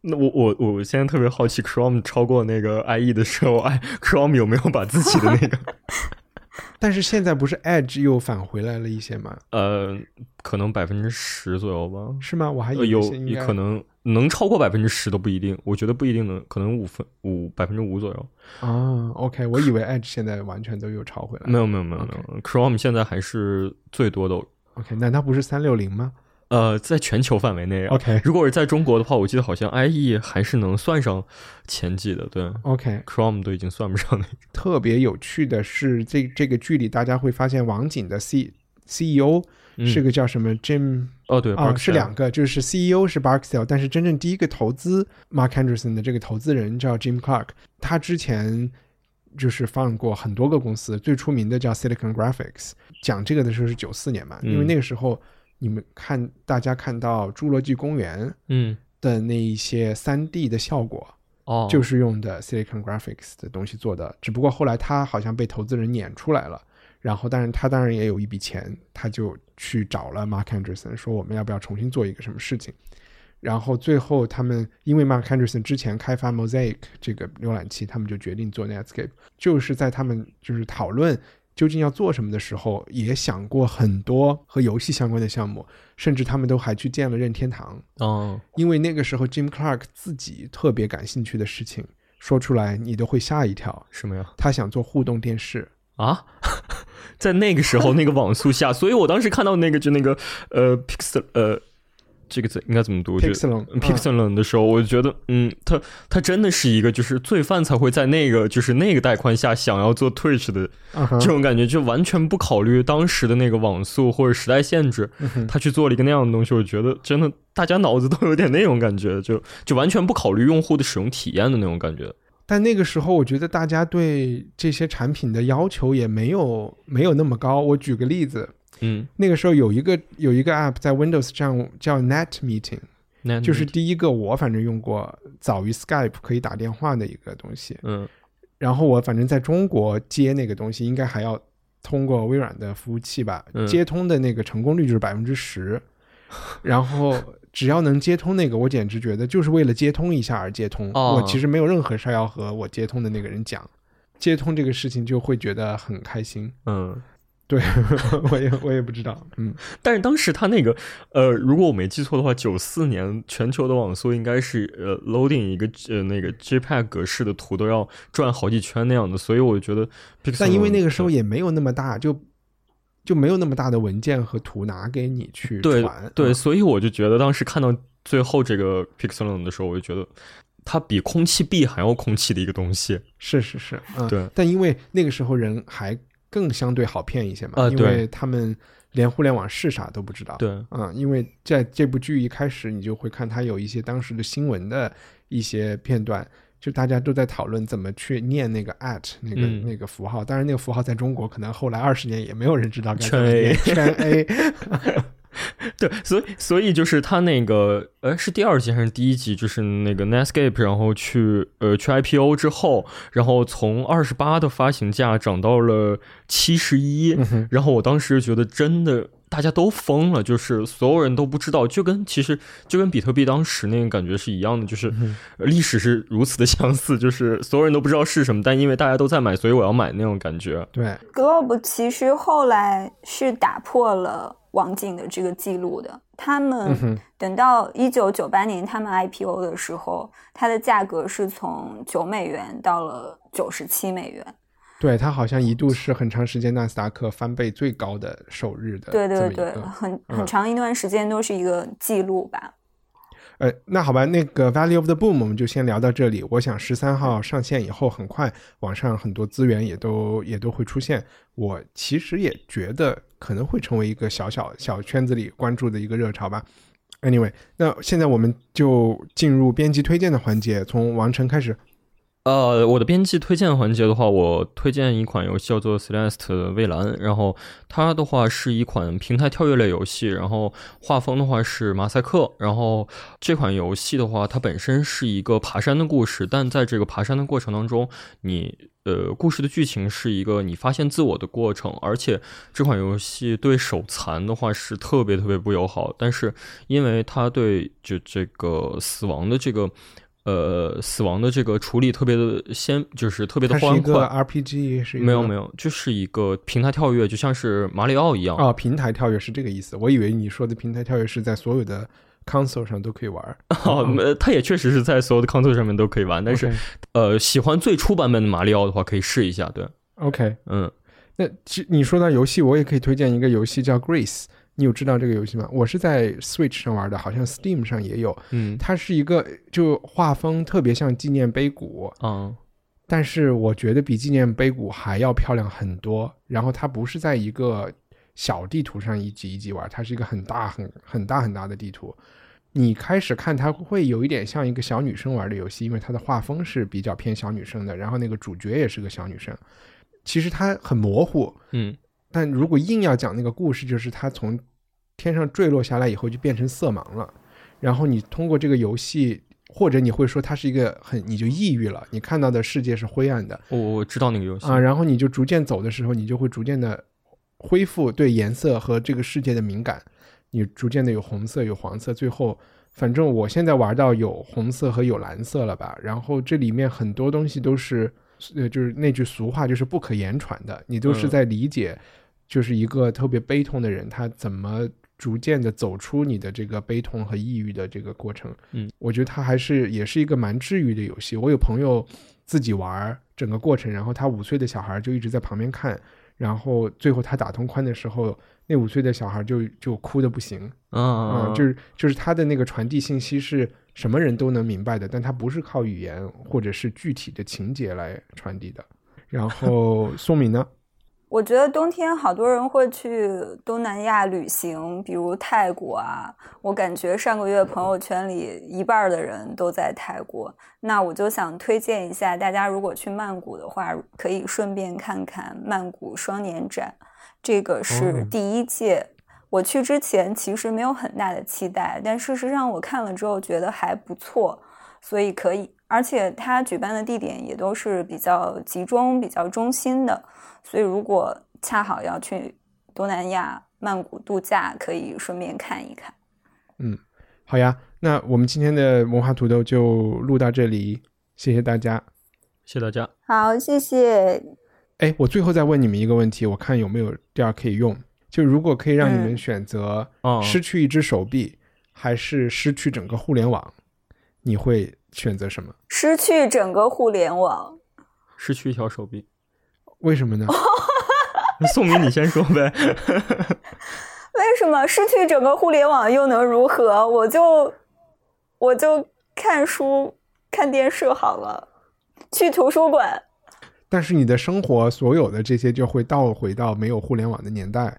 那我我我现在特别好奇，Chrome 超过那个 IE 的时候，哎，Chrome 有没有把自己的那个？但是现在不是 Edge 又返回来了一些吗？呃，可能百分之十左右吧。是吗？我还有可能。能超过百分之十都不一定，我觉得不一定能，可能五分五百分之五左右。啊，OK，我以为 Edge 现在完全都又超回来。没有没有没有没有，Chrome 现在还是最多的。OK，难道不是三六零吗？呃，在全球范围内，OK，如果是在中国的话，我记得好像 IE 还是能算上前几的。对，OK，Chrome 都已经算不上那。特别有趣的是，这这个剧里大家会发现网景的 C CEO。是个叫什么 Jim 哦对啊是两个，就是 CEO 是 Barksdale，但是真正第一个投资 Mark Anderson 的这个投资人叫 Jim Clark，他之前就是放过很多个公司，最出名的叫 Silicon Graphics。讲这个的时候是九四年嘛，因为那个时候你们看大家看到侏罗纪公园嗯的那一些三 D 的效果哦，就是用的 Silicon Graphics 的东西做的，只不过后来他好像被投资人撵出来了。然后，但是他当然也有一笔钱，他就去找了 Mark Anderson，说我们要不要重新做一个什么事情。然后最后他们因为 Mark Anderson 之前开发 Mosaic 这个浏览器，他们就决定做 Netscape。就是在他们就是讨论究竟要做什么的时候，也想过很多和游戏相关的项目，甚至他们都还去见了任天堂。哦，因为那个时候 Jim Clark 自己特别感兴趣的事情，说出来你都会吓一跳。什么呀？他想做互动电视。啊，在那个时候，那个网速下，所以我当时看到那个就那个呃，pixel 呃，这个字应该怎么读？pixel，pixel 的时候，我就觉得，嗯，他他真的是一个就是罪犯才会在那个就是那个带宽下想要做 Twitch 的这种感觉，就完全不考虑当时的那个网速或者时代限制，他去做了一个那样的东西，我觉得真的大家脑子都有点那种感觉，就就完全不考虑用户的使用体验的那种感觉。但那个时候，我觉得大家对这些产品的要求也没有没有那么高。我举个例子，嗯，那个时候有一个有一个 App 在 Windows 上叫 Net Meeting，就是第一个我反正用过早于 Skype 可以打电话的一个东西。嗯，然后我反正在中国接那个东西，应该还要通过微软的服务器吧，接通的那个成功率就是百分之十，然后。只要能接通那个，我简直觉得就是为了接通一下而接通。我其实没有任何事要和我接通的那个人讲，接通这个事情就会觉得很开心。嗯，对，我也我也不知道。嗯，但是当时他那个，呃，如果我没记错的话，九四年全球的网速应该是呃，loading 一个呃那个 JPEG 格式的图都要转好几圈那样的，所以我觉得，但因为那个时候也没有那么大，就。就没有那么大的文件和图拿给你去传，对，所以我就觉得当时看到最后这个 Pixel 的时候，我就觉得它比空气币还要空气的一个东西。是是是，嗯，对。但因为那个时候人还更相对好骗一些嘛，因为他们连互联网是啥都不知道。对，嗯，因为在这部剧一开始，你就会看它有一些当时的新闻的一些片段。就大家都在讨论怎么去念那个 at 那个那个符号，当然那个符号在中国可能后来二十年也没有人知道该怎么念圈 A。对，所以所以就是他那个，呃，是第二集还是第一集？就是那个 Netscape，然后去呃去 IPO 之后，然后从二十八的发行价涨到了七十一，然后我当时觉得真的。大家都疯了，就是所有人都不知道，就跟其实就跟比特币当时那个感觉是一样的，就是历史是如此的相似，就是所有人都不知道是什么，但因为大家都在买，所以我要买那种感觉。对，Globe 其实后来是打破了网景的这个记录的，他们等到一九九八年他们 IPO 的时候，它的价格是从九美元到了九十七美元。对，它好像一度是很长时间纳斯达克翻倍最高的首日的，对对对，很很长一段时间都是一个记录吧。呃，那好吧，那个 Value of the Boom 我们就先聊到这里。我想十三号上线以后，很快网上很多资源也都也都会出现。我其实也觉得可能会成为一个小小小圈子里关注的一个热潮吧。Anyway，那现在我们就进入编辑推荐的环节，从王晨开始。呃，我的编辑推荐环节的话，我推荐一款游戏叫做《Celeste 蔚蓝》，然后它的话是一款平台跳跃类游戏，然后画风的话是马赛克，然后这款游戏的话，它本身是一个爬山的故事，但在这个爬山的过程当中，你呃，故事的剧情是一个你发现自我的过程，而且这款游戏对手残的话是特别特别不友好，但是因为它对就这个死亡的这个。呃，死亡的这个处理特别的先，就是特别的欢快。RPG 是没有没有，就是一个平台跳跃，就像是马里奥一样。哦，平台跳跃是这个意思。我以为你说的平台跳跃是在所有的 console 上都可以玩。哦，它也确实是在所有的 console 上面都可以玩，但是呃，喜欢最初版本的马里奥的话，可以试一下。对，OK，嗯，那其你说到游戏，我也可以推荐一个游戏叫 Grace。你有知道这个游戏吗？我是在 Switch 上玩的，好像 Steam 上也有。嗯，它是一个就画风特别像纪念碑谷，嗯，但是我觉得比纪念碑谷还要漂亮很多。然后它不是在一个小地图上一级一级玩，它是一个很大很很大很大的地图。你开始看它会有一点像一个小女生玩的游戏，因为它的画风是比较偏小女生的，然后那个主角也是个小女生。其实它很模糊，嗯。但如果硬要讲那个故事，就是他从天上坠落下来以后就变成色盲了，然后你通过这个游戏，或者你会说它是一个很，你就抑郁了，你看到的世界是灰暗的。我我知道那个游戏啊，然后你就逐渐走的时候，你就会逐渐的恢复对颜色和这个世界的敏感，你逐渐的有红色有黄色，最后反正我现在玩到有红色和有蓝色了吧，然后这里面很多东西都是，呃，就是那句俗话就是不可言传的，你都是在理解。就是一个特别悲痛的人，他怎么逐渐的走出你的这个悲痛和抑郁的这个过程？嗯，我觉得他还是也是一个蛮治愈的游戏。我有朋友自己玩整个过程，然后他五岁的小孩就一直在旁边看，然后最后他打通关的时候，那五岁的小孩就就哭的不行。嗯，就是就是他的那个传递信息是什么人都能明白的，但他不是靠语言或者是具体的情节来传递的。然后宋敏呢？我觉得冬天好多人会去东南亚旅行，比如泰国啊。我感觉上个月朋友圈里一半的人都在泰国。那我就想推荐一下，大家如果去曼谷的话，可以顺便看看曼谷双年展。这个是第一届。我去之前其实没有很大的期待，但事实上我看了之后觉得还不错，所以可以。而且它举办的地点也都是比较集中、比较中心的。所以，如果恰好要去东南亚曼谷度假，可以顺便看一看。嗯，好呀，那我们今天的文化土豆就录到这里，谢谢大家，谢谢大家。好，谢谢。哎，我最后再问你们一个问题，我看有没有第二可以用。就如果可以让你们选择，失去一只手臂，还是失去整个互联网，你会选择什么？失去整个互联网，失去一条手臂。为什么呢？宋明，你先说呗。为什么失去整个互联网又能如何？我就我就看书、看电视好了，去图书馆。但是你的生活所有的这些就会倒回到没有互联网的年代。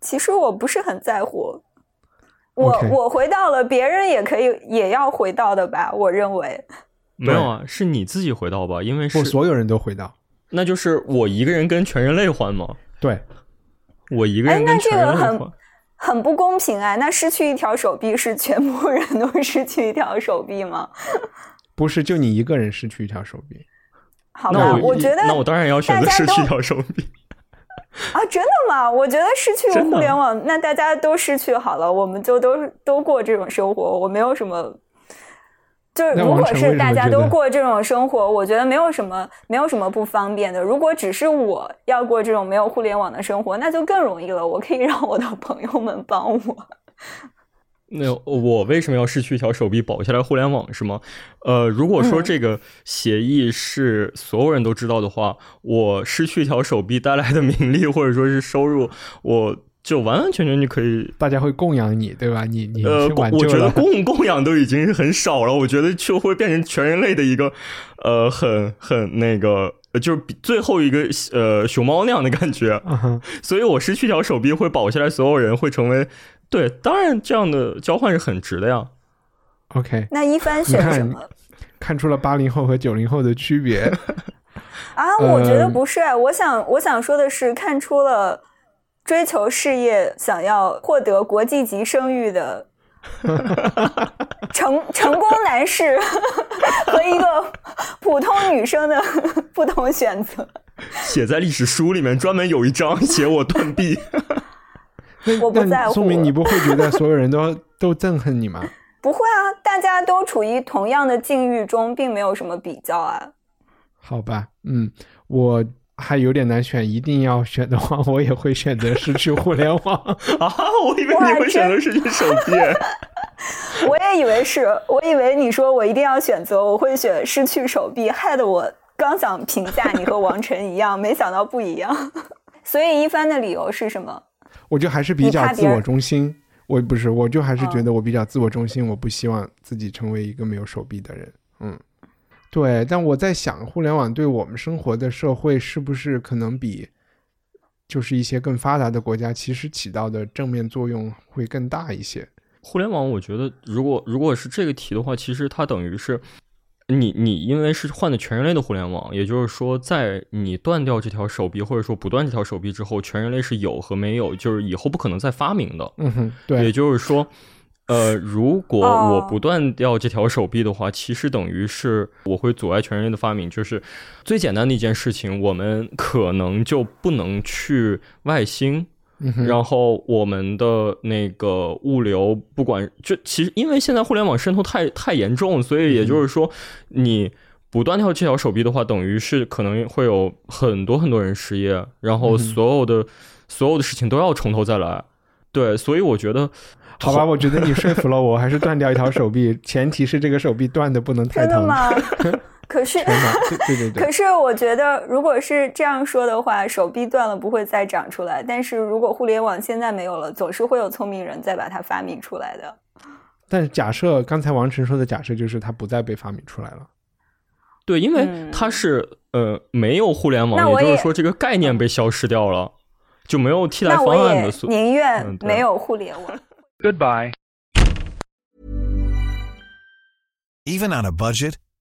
其实我不是很在乎。我我回到了，别人也可以也要回到的吧？我认为没有啊，是你自己回到吧？因为是所有人都回到。那就是我一个人跟全人类换吗？对，我一个人跟全人类换，很不公平啊！那失去一条手臂是全部人都失去一条手臂吗？不是，就你一个人失去一条手臂。好吧，我觉得那我当然要选择失去一条手臂。啊，真的吗？我觉得失去了互联网，那大家都失去好了，我们就都都过这种生活，我没有什么。就是如果是大家都过这种生活，我觉得没有什么没有什么不方便的。如果只是我要过这种没有互联网的生活，那就更容易了。我可以让我的朋友们帮我。那我为什么要失去一条手臂保下来互联网是吗？呃，如果说这个协议是所有人都知道的话，我失去一条手臂带来的名利或者说是收入，我。就完完全全就可以，大家会供养你，对吧？你你呃，我觉得供供养都已经是很少了，我觉得就会变成全人类的一个呃，很很那个，就是最后一个呃熊猫那样的感觉。所以我失去一条手臂会保下来，所有人会成为对，当然这样的交换是很值的呀。OK，那一帆选什么？看出了八零后和九零后的区别 啊？我觉得不是，我想我想说的是，看出了追求事业、想要获得国际级声誉的成成功男士 和一个普通女生的不同选择。写在历史书里面，专门有一章写我断臂。我不在乎，说明你不会觉得所有人都 都憎恨你吗？不会啊，大家都处于同样的境遇中，并没有什么比较啊。好吧，嗯，我还有点难选，一定要选的话，我也会选择失去互联网 啊！我以为你会选择失去手机，我也以为是，我以为你说我一定要选择，我会选失去手臂，害得我刚想评价你和王晨一样，没想到不一样。所以一帆的理由是什么？我就还是比较自我中心。我不是，我就还是觉得我比较自我中心，我不希望自己成为一个没有手臂的人。嗯，对。但我在想，互联网对我们生活的社会是不是可能比就是一些更发达的国家其实起到的正面作用会更大一些？互联网，我觉得如果如果是这个题的话，其实它等于是。你你因为是换的全人类的互联网，也就是说，在你断掉这条手臂或者说不断这条手臂之后，全人类是有和没有，就是以后不可能再发明的。嗯哼，对。也就是说，呃，如果我不断掉这条手臂的话，其实等于是我会阻碍全人类的发明。就是最简单的一件事情，我们可能就不能去外星。然后我们的那个物流，不管就其实，因为现在互联网渗透太太严重，所以也就是说，你不断跳这条手臂的话，等于是可能会有很多很多人失业，然后所有的所有的事情都要从头再来。对，所以我觉得，好吧，我觉得你说服了我，还是断掉一条手臂，前提是这个手臂断的不能太疼。可是，对对对。可是我觉得，如果是这样说的话，手臂断了不会再长出来。但是如果互联网现在没有了，总是会有聪明人再把它发明出来的。但是假设刚才王晨说的假设就是它不再被发明出来了。对，因为它是呃没有互联网，也就是说这个概念被消失掉了，就没有替代方案的。宁愿没有互联网。Goodbye. Even on a budget.